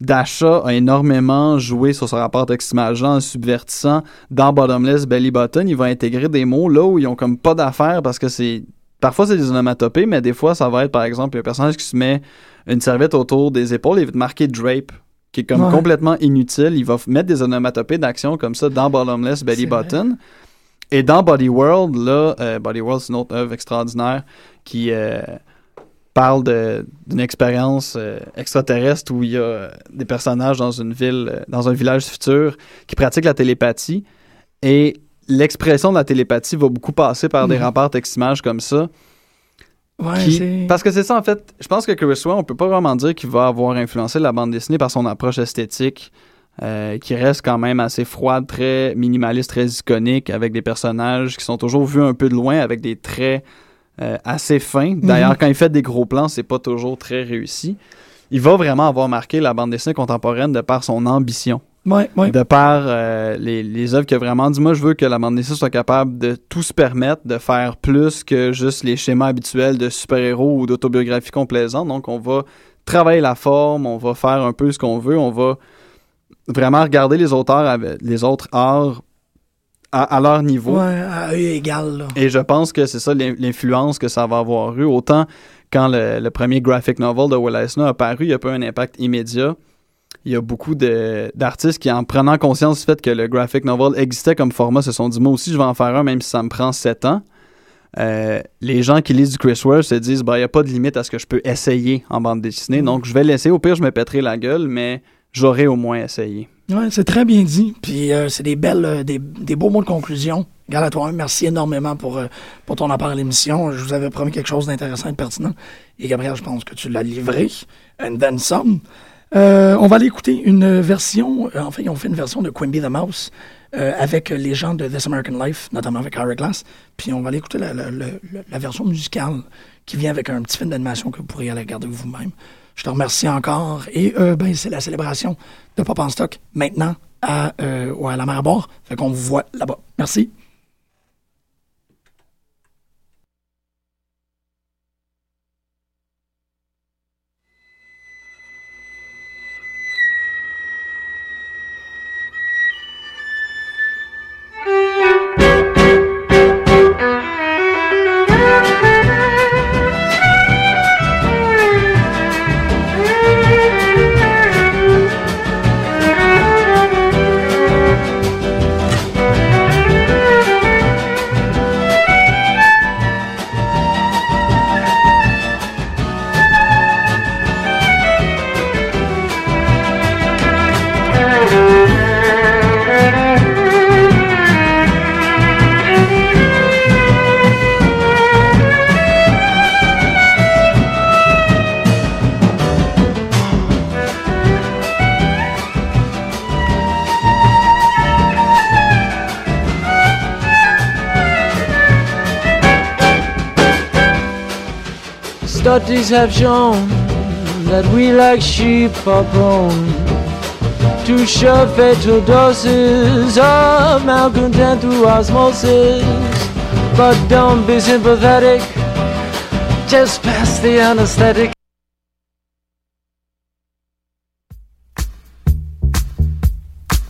Dasha a énormément joué sur ce rapport texte-image en subvertissant. Dans Bottomless Belly Button, il va intégrer des mots là où ils ont comme pas d'affaires parce que c'est Parfois, c'est des onomatopées, mais des fois, ça va être, par exemple, un personnage qui se met une serviette autour des épaules et va te marquer Drape, qui est comme Ouais. complètement inutile. Il va mettre des onomatopées d'action comme ça dans Bottomless Belly vrai. Button. Et dans Body World, là, euh, Body World, c'est une autre œuvre extraordinaire qui euh, parle d'une expérience euh, extraterrestre où il y a des personnages dans une ville, dans un village futur qui pratiquent la télépathie. Et l'expression de la télépathie va beaucoup passer par des Mhm. rapports texte-image comme ça. Ouais, Qui- c'est- parce que c'est ça, en fait. Je pense que Chris Ware, on peut pas vraiment dire qu'il va avoir influencé la bande dessinée par son approche esthétique, euh, qui reste quand même assez froide, très minimaliste, très iconique, avec des personnages qui sont toujours vus un peu de loin, avec des traits euh, assez fins. D'ailleurs, Mhm. quand il fait des gros plans, c'est pas toujours très réussi. Il va vraiment avoir marqué la bande dessinée contemporaine de par son ambition Ouais, ouais. de par euh, les, les œuvres qui a vraiment dit moi je veux que la bande dessinée soit capable de tout se permettre de faire plus que juste les schémas habituels de super-héros ou d'autobiographie complaisante donc on va travailler la forme on va faire un peu ce qu'on veut on va vraiment regarder les auteurs avec les autres arts à, à leur niveau Ouais, à eux égal, là. et je pense que c'est ça l'in- l'influence que ça va avoir eu. Autant quand le, le premier graphic novel de Will Eisner a paru, il n'y a pas eu un impact immédiat. Il y a beaucoup d'artistes qui, en prenant conscience du fait que le graphic novel existait comme format, se sont dit Moi aussi, je vais en faire un, même si ça me prend sept ans. Euh, les gens qui lisent du Chris Ware se disent bah, Il n'y a pas de limite à ce que je peux essayer en bande dessinée. Donc, je vais l'essayer. Au pire, je me pèterai la gueule, mais j'aurai au moins essayé. Ouais, c'est très bien dit. Puis euh, c'est des belles, euh, des, des beaux mots de conclusion. Toi, merci énormément pour, euh, pour ton apport à l'émission. Je vous avais promis quelque chose d'intéressant et de pertinent. Et Gabriel, je pense que tu l'as livré. And then some. Euh, on va aller écouter une version, euh, en fait, ils ont fait une version de Quimby the Mouse euh, avec les gens de This American Life, notamment avec Hourglass. Puis on va aller écouter la, version musicale qui vient avec un petit film d'animation que vous pourriez aller regarder vous-même. Je te remercie encore. Et ben, c'est la célébration de Pop en stock maintenant à, à la mer à boire. Fait qu'on vous voit là-bas. Merci. Have shown that we like sheep are prone to shove fatal doses of malcontent through osmosis. But don't be sympathetic, just pass the anesthetic.